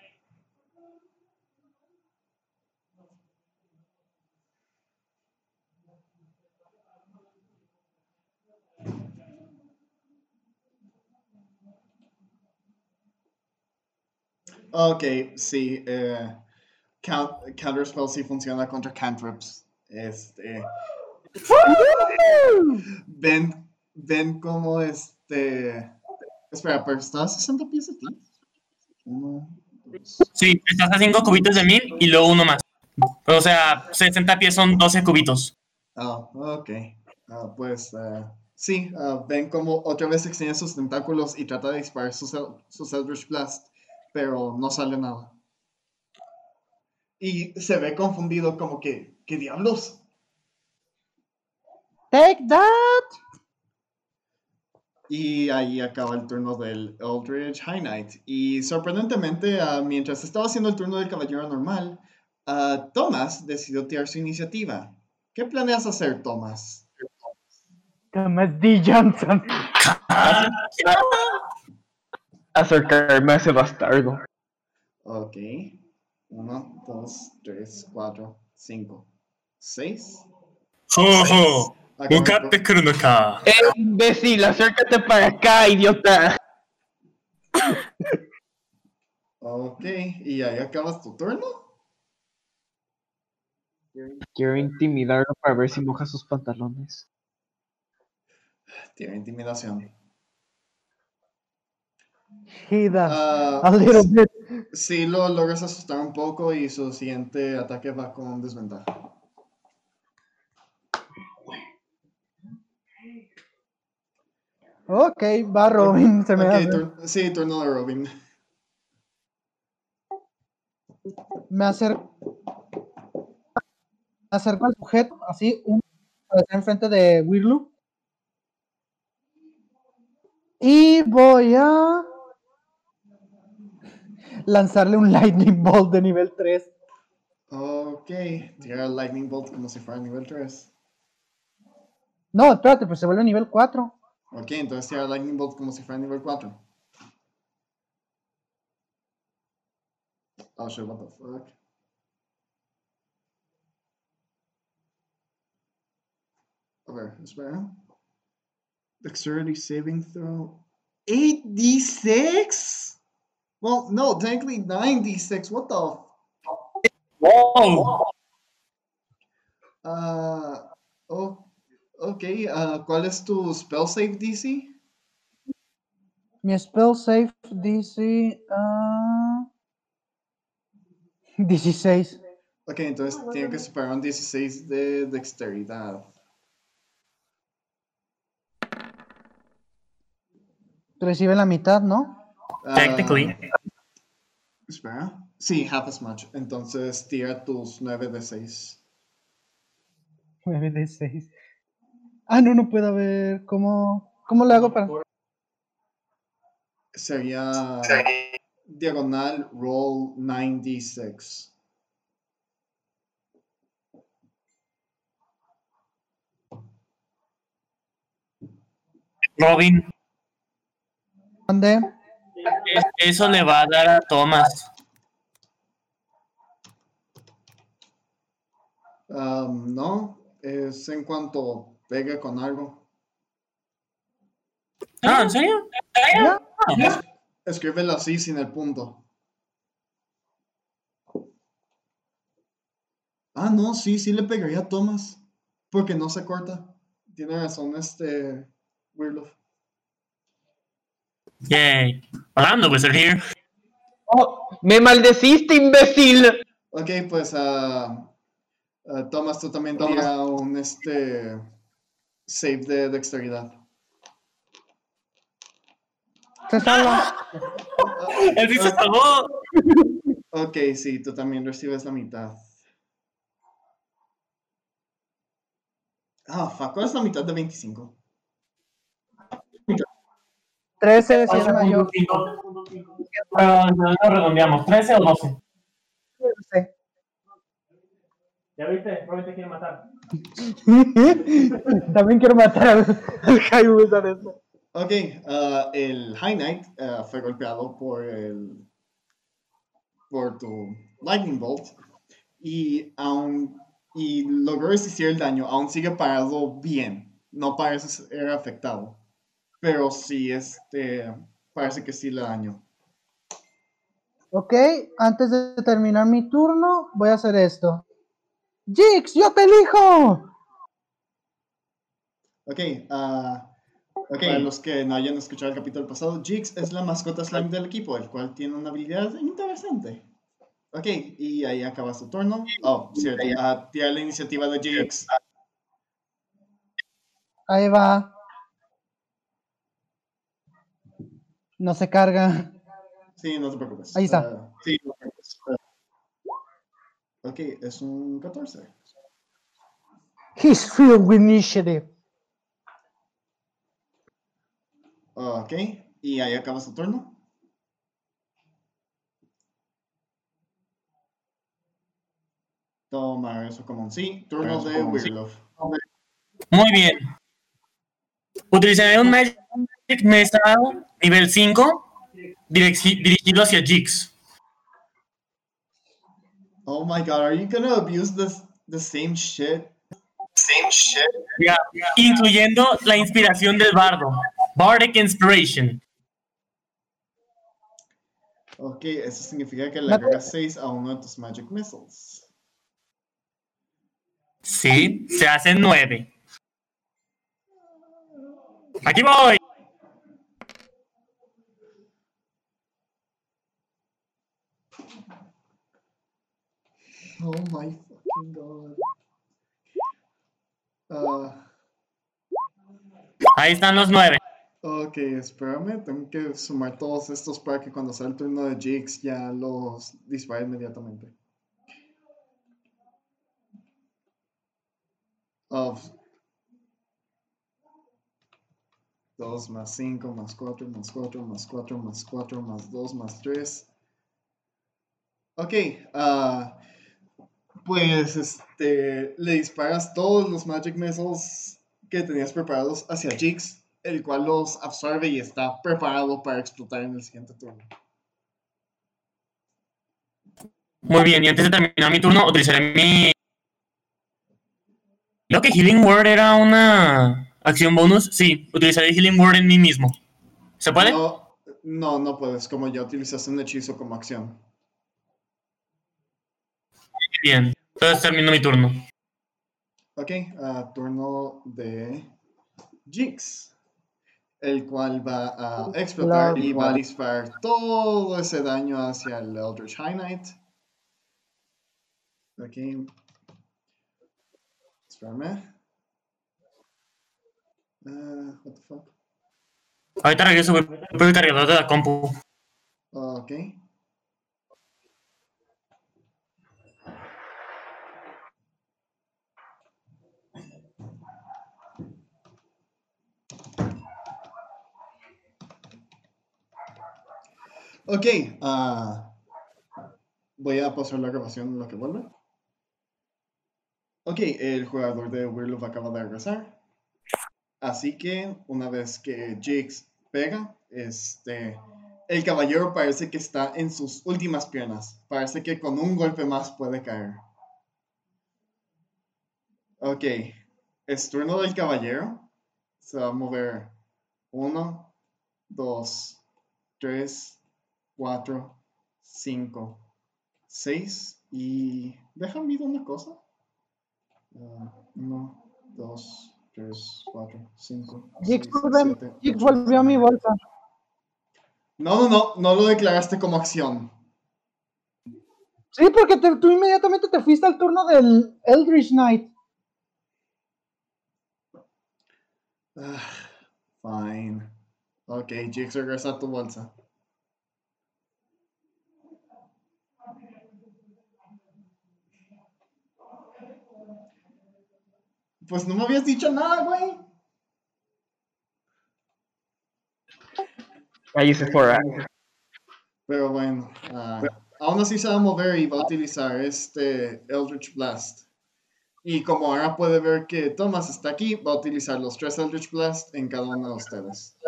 Ok, sí. Eh, count, Counterspell sí funciona contra cantrips. Este. Ven, ven como este. Espera, pero está a 60 pies de ti. Uno, dos. Sí, estás a 5 cubitos de mí y luego uno más. O sea, 60 pies son 12 cubitos. Ah, ok. Ah, pues eh, sí, ah, ven como otra vez extiende sus tentáculos y trata de disparar sus, sus Eldritch Blast, pero no sale nada. Y se ve confundido como que, ¿qué diablos? Take that. Y ahí acaba el turno del Eldritch High Knight. Y sorprendentemente, ah, mientras estaba haciendo el turno del caballero normal, ah, Thomas decidió tirar su iniciativa. ¿Qué planeas hacer, Thomas? Thomas D. Johnson. Acercarme a ese bastardo. Ok. Uno, dos, tres, cuatro, cinco, seis. ¡Jojo! ¡Buscate Kronoka! ¡Eh, imbécil! ¡Acércate para acá, idiota! Ok, y ahí acabas tu turno. Quiero intimidarlo para ver si moja sus pantalones. Tiene intimidación. He does. Ah, a little bit. sí, lo logras asustar un poco y su siguiente ataque va con desventaja. Ok, va Robin. Se me Ok, hace. tur- sí, turno de Robin. Me acerco. Me acerco al sujeto, así, un está enfrente de Wirlu. Y voy a lanzarle un Lightning Bolt de nivel 3. Ok, tira el Lightning Bolt como si fuera nivel 3. No, espérate, pues se vuelve nivel 4. Ok, entonces tira el Lightning Bolt como si fuera nivel 4. Oh shit, what the fuck. A ver, espera. Dexterity saving throw. 8d6? Well, no, technically 96. What the? Whoa. Uh, oh, ok. Uh, ¿Cuál es tu spell safe DC? Mi spell safe DC. Uh, 16. Ok, entonces oh, tiene que superar un 16 de dexteridad. Recibe la mitad, ¿no? Ah, Technically. espera. Sí, half as much. Entonces tira tus 9 de 6. 9 de 6. Ah, no, no puedo ver. ¿Cómo, cómo le hago para.? Sería diagonal roll 9d6. Robin, ¿Dónde? Es- eso le va a dar a Thomas. Um, no, es en cuanto pegue con algo. Ah, ¿en serio? Escríbelo así sin el punto. Ah, no, sí, sí le pegaría a Thomas. Porque no se corta. Tiene razón este Weirlove. Yay. Orlando Wizard here. ¡Oh! ¡Me maldeciste, imbécil! Ok, pues ah, ah, Thomas, tú también tira un este save de dexteridad. Se salva. Él sí se salvó. Ok, sí, tú también recibes la mitad. Ah, fuck, ¿cuál es la mitad de 25? 13 si es mayor. No, no redondeamos. ¿13 o 12? Ya viste, Robin te quiere matar. También quiero matar al, este. Ok, ah, el High Knight ah, fue golpeado por el por tu Lightning Bolt y aún y logró resistir el daño, aún sigue parado bien, no parece ser afectado, pero sí este parece que sí le dañó. Ok, antes de terminar mi turno, voy a hacer esto. Jix, yo te elijo. Ok, ah, para los que no hayan escuchado el capítulo pasado, Jix es la mascota slime del equipo, el cual tiene una habilidad interesante. Ok, y ahí acaba su turno. Oh, cierto, ah, tira la iniciativa de Jix. Ahí va. No se carga. Sí, no te preocupes. Ahí está. Ah, sí, no te preocupes. Ah. ok, es un 14. He's filled with initiative. Ok, y ahí acaba su turno. Toma eso como un sí. Turno de Weirlove. Muy bien. Utilizaré un Magic Missile nivel 5 direci- dirigido hacia Jix. Oh my god, are you gonna abuse this, the same shit? Same shit? Ya, Incluyendo la inspiración del bardo. Bardic Inspiration. Ok, eso significa que le agregas 6 a uno de tus Magic Missiles. Sí, se hacen 9. Aquí voy. Oh my fucking god. Ah, Ahí están los 9. ok, espérame, tengo que sumar todos estos para que cuando sea el turno de Jix ya los dispare inmediatamente. Of 2 más 5 más 4 más 4 más 4 más 4 más 2 más 3. Ok, ah, pues este, le disparas todos los Magic Missiles que tenías preparados hacia Jix, el cual los absorbe y está preparado para explotar en el siguiente turno. Muy bien, y antes de terminar mi turno, utilizaré mi. Creo que Healing Word era una acción bonus. Sí, utilizaré Healing Word en mí mismo. ¿Se puede? No, no, no puedes, como ya utilizaste un hechizo como acción. Bien, entonces termino mi turno. Ok, ah, turno de Jinx, el cual va a explotar y va a disparar todo ese daño hacia el Eldritch High Knight. Ok. Espérame. Ah, what the fuck? Ahorita regreso, voy por el cargador de la compu. Ok. Ok, ah, voy a pasar la grabación en lo que vuelve. Ok, el jugador de Werewolf acaba de regresar. Así que una vez que Jigs pega, este, el caballero parece que está en sus últimas piernas. Parece que con un golpe más puede caer. Ok, es turno del caballero. Se va a mover uno, dos, tres, cuatro, cinco, seis y déjame ver una cosa. Ah, uno, dos, tres, cuatro, cinco. Jix seis, volvió, a mi bolsa. No, no, no, no lo declaraste como acción. Sí, porque te- tú inmediatamente te fuiste al turno del Eldritch Knight. Ah, fine. Ok, Jix regresa a tu bolsa. Pues no me habías dicho nada, güey. Ahí se fue. Pero bueno, ah, aún así se va a mover y va a utilizar este Eldritch Blast. Y como ahora puede ver que Thomas está aquí, va a utilizar los tres Eldritch Blast en cada uno de ustedes.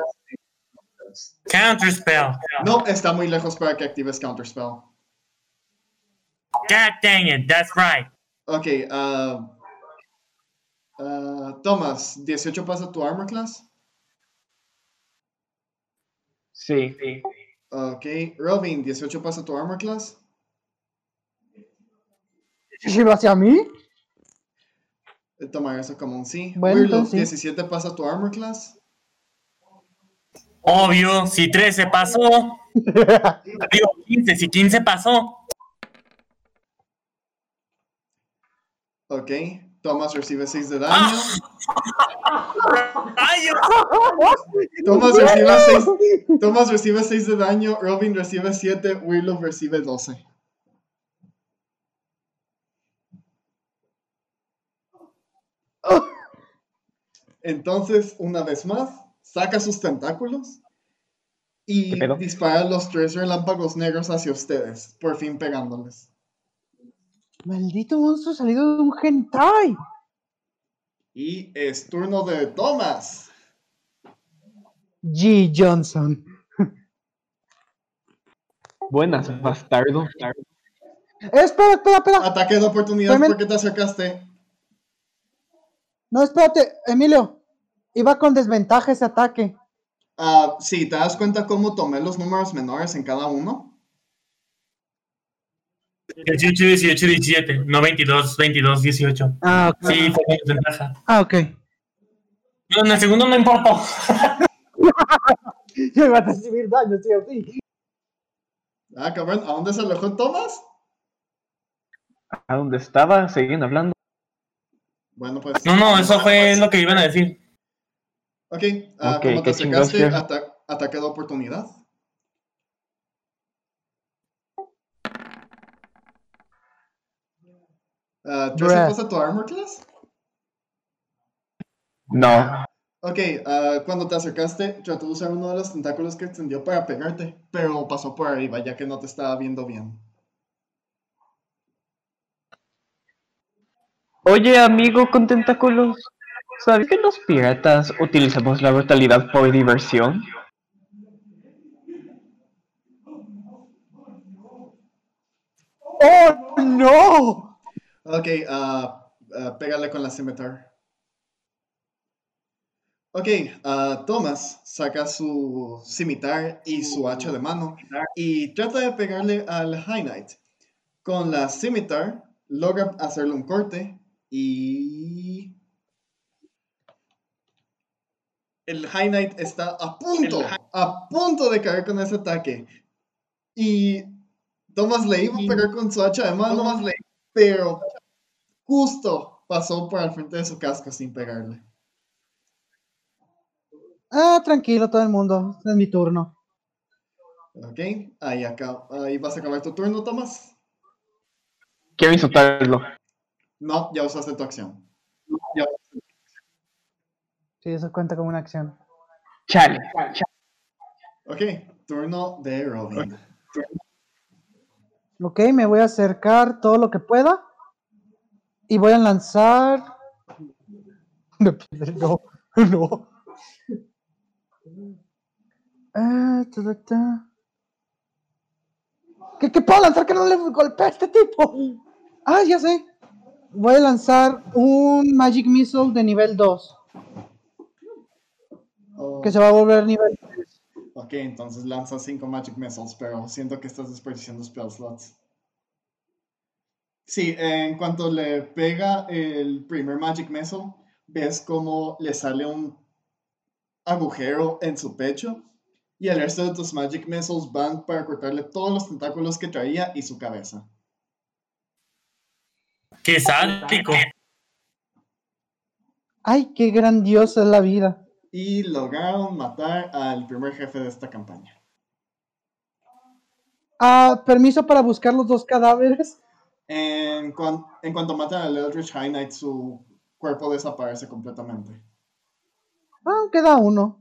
Counter spell. No, está muy lejos para que actives Counterspell. God dang it, that's right. Ok, ah, ah, Thomas, 18 pasa tu Armor Class. Sí. Ok, Robin, 18 pasa tu Armor Class. ¿Sí va hacia mí? Tomar eso como un sí. Bueno, Wirlo, entonces sí. 17 pasa tu Armor Class. Obvio, si 13 pasó. Digo 15, si 15 pasó. Ok, Thomas recibe 6 de daño. ¡Ay, Thomas recibe 6 Thomas recibe 6 de daño, Robin recibe 7, Wirlo recibe 12. Entonces, una vez más, saca sus tentáculos y dispara los tres relámpagos negros hacia ustedes, por fin pegándoles. Maldito monstruo salido de un hentai. Y es turno de Thomas. G. Johnson. Buenas, bastardo. Eh, espera, espera, espera. Ataque de oportunidad Clemen- porque te acercaste. No, espérate, Emilio. Iba con desventaja ese ataque. Ah, sí, ¿te das cuenta cómo tomé los números menores en cada uno? 18, 18, 17. No 22, 22, 18. Ah, ok. Sí, fue con desventaja. Ah, ok. No, en el segundo no importa. Ya iba a recibir daño, sí o sí. Ah, cabrón, ¿a dónde se alojó Thomas? ¿A dónde estaba? Seguían hablando. Bueno, pues. No, no, eso fue lo que iban a decir. Ok, ah, Ok, como te qué chingados acercaste, que- ata- ataque de oportunidad. ¿Tres Bruh. pasa tu armor class? No. Ok, ah, cuando te acercaste, trató de usar uno de los tentáculos que extendió para pegarte, pero pasó por arriba ya que no te estaba viendo bien. Oye, amigo con tentáculos. ¿Sabes que los piratas utilizamos la brutalidad por diversión? ¡Oh, no! Ok, ah, pégale con la scimitar. Ok, ah, Thomas saca su scimitar y su hacha de mano y trata de pegarle al High Knight. Con la scimitar logra hacerle un corte y... El High Knight está a punto, a punto de caer con ese ataque. Y Thomas le iba a pegar con su hacha de mano, pero justo pasó por al frente de su casco sin pegarle. Ah, tranquilo todo el mundo. Es mi turno. Ok, ahí, acá, ahí vas a acabar tu turno, Tomás. Quiero insultarlo. No, ya usaste tu acción. Sí, eso cuenta como una acción. Chale. Ok, turno de Robin. Ok, me voy a acercar todo lo que pueda. Y voy a lanzar. No, no. Ah. ¿Qué, ¿Qué puedo lanzar que no le golpee a este tipo? Ah, ya sé. Voy a lanzar un Magic Missile de nivel 2. Oh, Que se va a volver nivel 3. Ok, entonces lanza 5 Magic Missiles, pero siento que estás desperdiciando spell slots. Sí, en cuanto le pega el primer Magic Missile, ves como le sale un agujero en su pecho y el resto de tus Magic Missiles van para cortarle todos los tentáculos que traía y su cabeza. ¡Qué sádico! Ay, qué grandiosa es la vida. Y lograron matar al primer jefe de esta campaña. Ah, permiso para buscar los dos cadáveres. En, cuan- en cuanto matan al Eldritch High Knight, su cuerpo desaparece completamente. Ah, queda uno.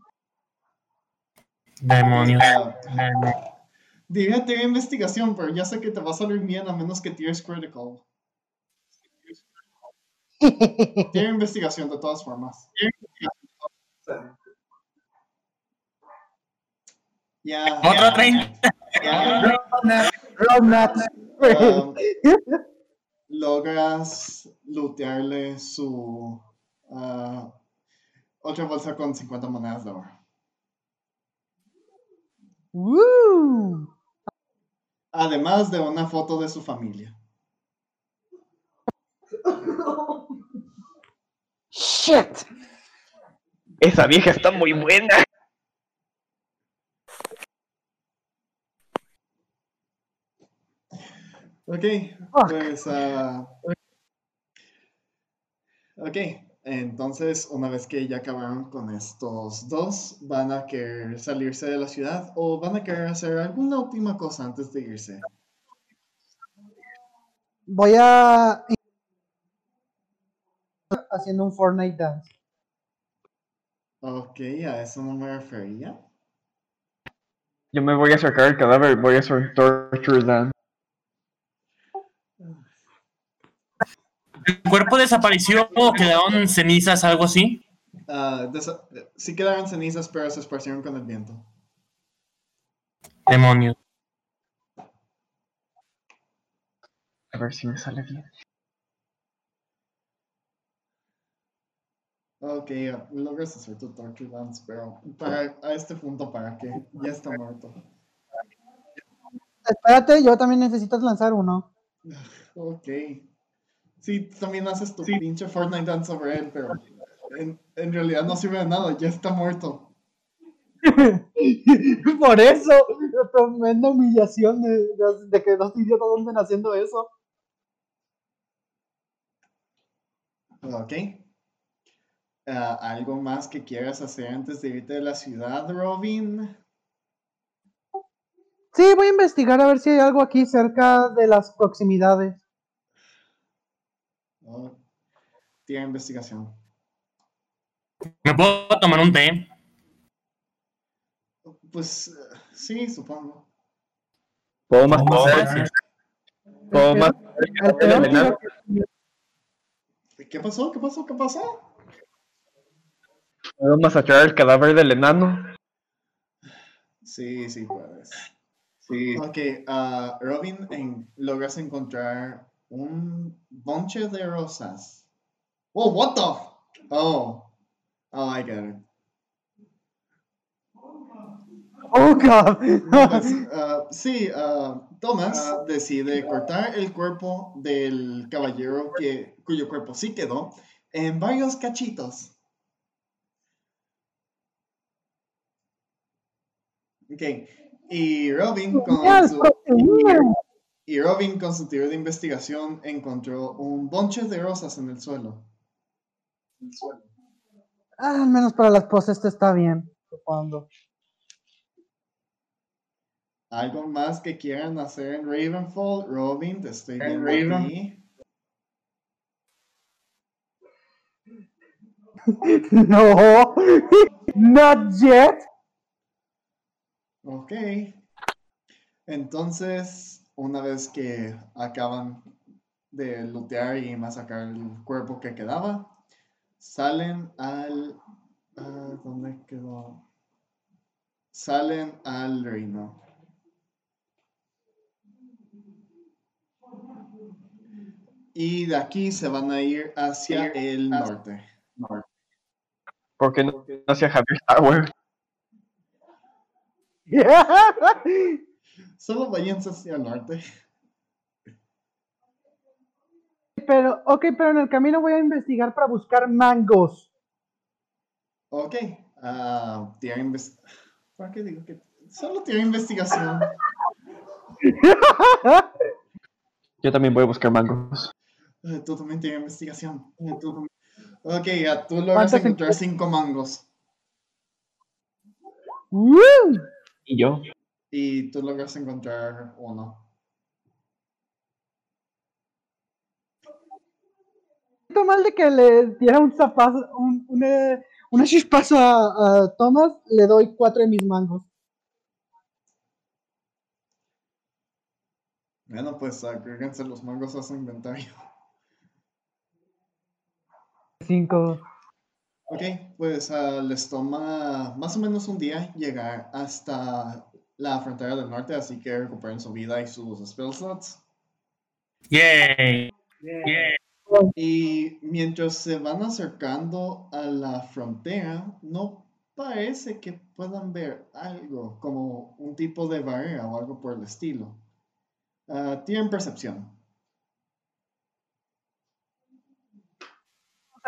Demonios. Ah. Diría tirar investigación, pero ya sé que te va a salir bien a menos que tires critical. Tira investigación de todas formas. Ya. Otro 30. ya, Romnat. um, logras lootearle su ah, otra bolsa con 50 monedas de oro. Woo. Además de una foto de su familia. Shit. Esa vieja está muy buena. Ok, pues. ah, ok, entonces, una vez que ya acabaron con estos dos, ¿van a querer salirse de la ciudad o van a querer hacer alguna última cosa antes de irse? Voy a. Haciendo un Fortnite Dance. Ok, a eso no me refería. Yo me voy a acercar al cadáver y voy a hacer Torture. ¿El cuerpo desapareció o quedaron cenizas, algo así? Ah, sí quedaron cenizas, pero se esparcieron con el viento. Demonios. A ver si me sale bien. Ok, logras hacer tu torture dance, pero para, a este punto, ¿para qué? Ya está muerto. Espérate, yo también necesito lanzar uno. Ok. Sí, también haces tu pinche Fortnite dance sobre él, pero en, en realidad no sirve de nada, ya está muerto. Por eso, tremenda humillación de, de- de que dos idiotas anden haciendo eso. Ok. Ah, ¿Algo más que quieras hacer antes de irte de la ciudad, Robin? Sí, voy a investigar a ver si hay algo aquí cerca de las proximidades. Oh, tira investigación. ¿Me puedo tomar un té? Pues sí, supongo. ¿Puedo más? ¿Puedo más? ¿Qué pasó? ¿Qué pasó? ¿Qué pasó? ¿Puedo masacrar el cadáver del enano? Sí, sí puedes. Sí. Ok, ah, Robin, en- logras encontrar un bonche de rosas. Oh, what the? Oh, oh, I get it. Oh, God. Pues, ah, sí, ah, Thomas decide cortar el cuerpo del caballero que, cuyo cuerpo sí quedó en varios cachitos. Ok, y Robin con su, y Robin con su tiro de investigación encontró un bonche de rosas en el suelo. Ah, al menos para las poses esto está bien. supongo. ¿Algo más que quieran hacer en Ravenfall? Robin, te estoy En viendo Raven-. No, not yet. Ok. Entonces, una vez que acaban de lootear y masacrar el cuerpo que quedaba, salen al... ah, ¿Dónde quedó? Salen al reino. Y de aquí se van a ir hacia el norte. ¿Por qué no hacia Javier Tower? Solo váyanse hacia el norte. Pero, ok, pero en el camino voy a investigar para buscar mangos. Ok. ah, inves- ¿Por qué digo que solo tiene investigación? Yo también voy a buscar mangos. Eh, Tú también tienes investigación. Eh, tú Ok, ya tú logras ¿Cuántas encontrar cinco mangos. ¡Woo! Y yo. Y tú logras encontrar uno. Siento mal de que le diera un zapazo, un, una, una chispazo a, a Thomas, le doy cuatro de mis mangos. Bueno, pues agréguense los mangos a su inventario. Cinco. Ok, pues ah, les toma más o menos un día llegar hasta la frontera del norte, así que recuperen su vida y sus spell slots. Yay. Yay. Y mientras se van acercando a la frontera, no parece que puedan ver algo como un tipo de barrera o algo por el estilo. Ah, tienen percepción.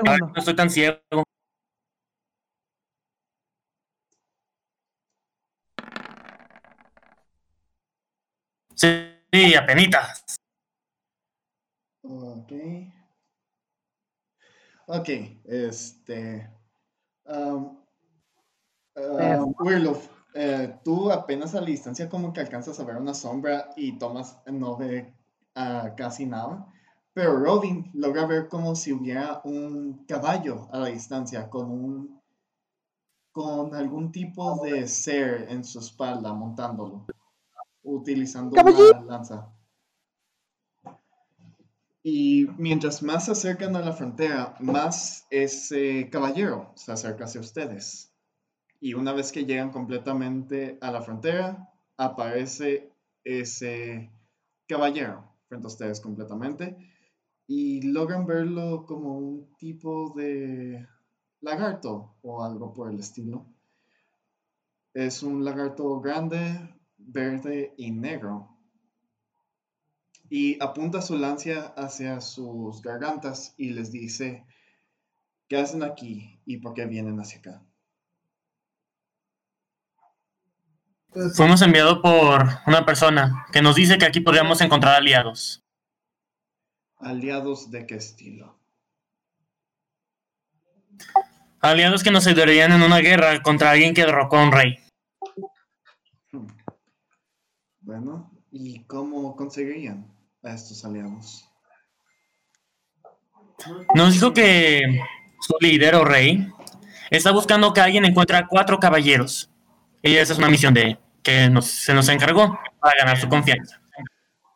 No estoy tan ciego. Sí, apenitas. Ok. Ok, este. Um, eh, tú apenas a la distancia como que alcanzas a ver una sombra y Thomas no ve ah, casi nada. Pero Robin logra ver como si hubiera un caballo a la distancia con un con algún tipo de ser en su espalda montándolo, utilizando una lanza. Y mientras más se acercan a la frontera, más ese caballero se acerca hacia ustedes. Y una vez que llegan completamente a la frontera, aparece ese caballero frente a ustedes completamente. Y logran verlo como un tipo de lagarto o algo por el estilo. Es un lagarto grande, verde y negro y apunta su lancia hacia sus gargantas y les dice, ¿qué hacen aquí y por qué vienen hacia acá? Fuimos enviados por una persona que nos dice que aquí podríamos encontrar aliados. ¿Aliados de qué estilo? Aliados que nos ayudarían en una guerra contra alguien que derrocó a un rey. Bueno, ¿y cómo conseguirían a estos aliados? Nos dijo que su líder o rey está buscando que alguien encuentre a cuatro caballeros. Y esa es una misión de que nos- se nos encargó para ganar su confianza.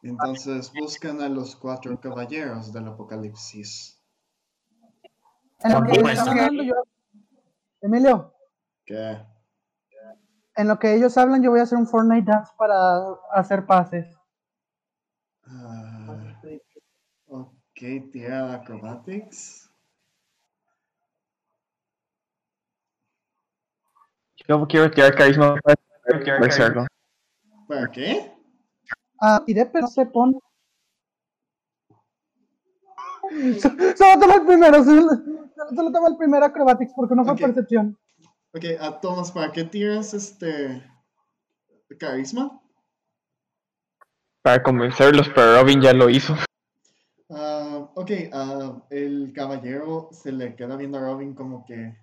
Entonces buscan a los cuatro caballeros del apocalipsis. Por ellos supuesto. Emilio, ¿Qué? En lo que ellos hablan, yo voy a hacer un Fortnite Dance para hacer pases. Ah, ok, tira acrobatics. Yo quiero tirar carisma para hacerlo. ¿Para qué? Ah, tiré, pero no se pone. So- Solo toma el primero, solo, toma el primer acrobatics porque no fue Ok. percepción. Ok, a Thomas, ¿para qué tiras este carisma? Para convencerlos, pero Robin ya lo hizo. Ah, ok, ah, el caballero se le queda viendo a Robin como que,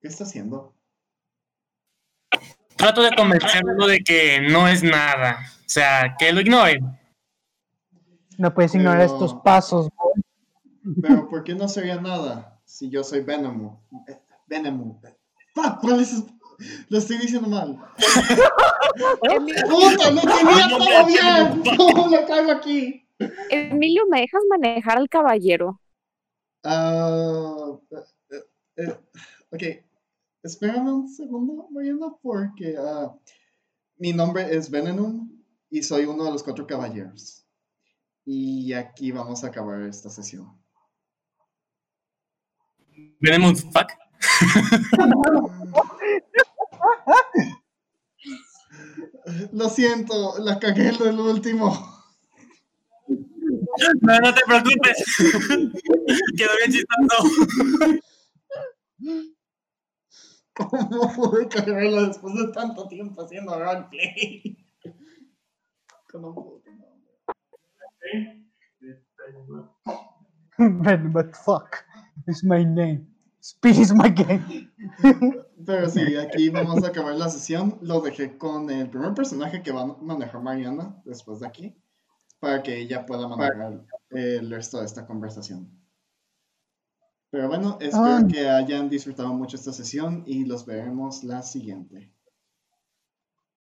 ¿qué está haciendo? trato de convencerlo de que no es nada. O sea, que lo ignore. No puedes ignorar Pero- estos pasos, boy. Pero ¿por qué no sería nada si yo soy Venom? Eh, Venom. Fuck, ¿cuál es? Lo estoy diciendo mal. ¡Puta, lo tenía todo bien! ¿Cómo lo cago aquí? Emilio, ¿me dejas manejar al caballero? Eh, ok, espérame un segundo, Mariana, porque ah, mi nombre es Venenum y soy uno de los cuatro caballeros. Y aquí vamos a acabar esta sesión. Venemos fuck. Lo siento, la cagué en el último. No, no te preocupes. Quedó bien chistoso. ¿Cómo pude cagarlo después de tanto tiempo haciendo roleplay? Nombre. but fuck. It's my name. Speed is my game. Pero sí, aquí vamos a acabar la sesión. Lo dejé con el primer personaje que va a manejar Mariana después de aquí, para que ella pueda manejar el resto de esta conversación. Pero bueno, espero que hayan disfrutado mucho esta sesión y los veremos la siguiente.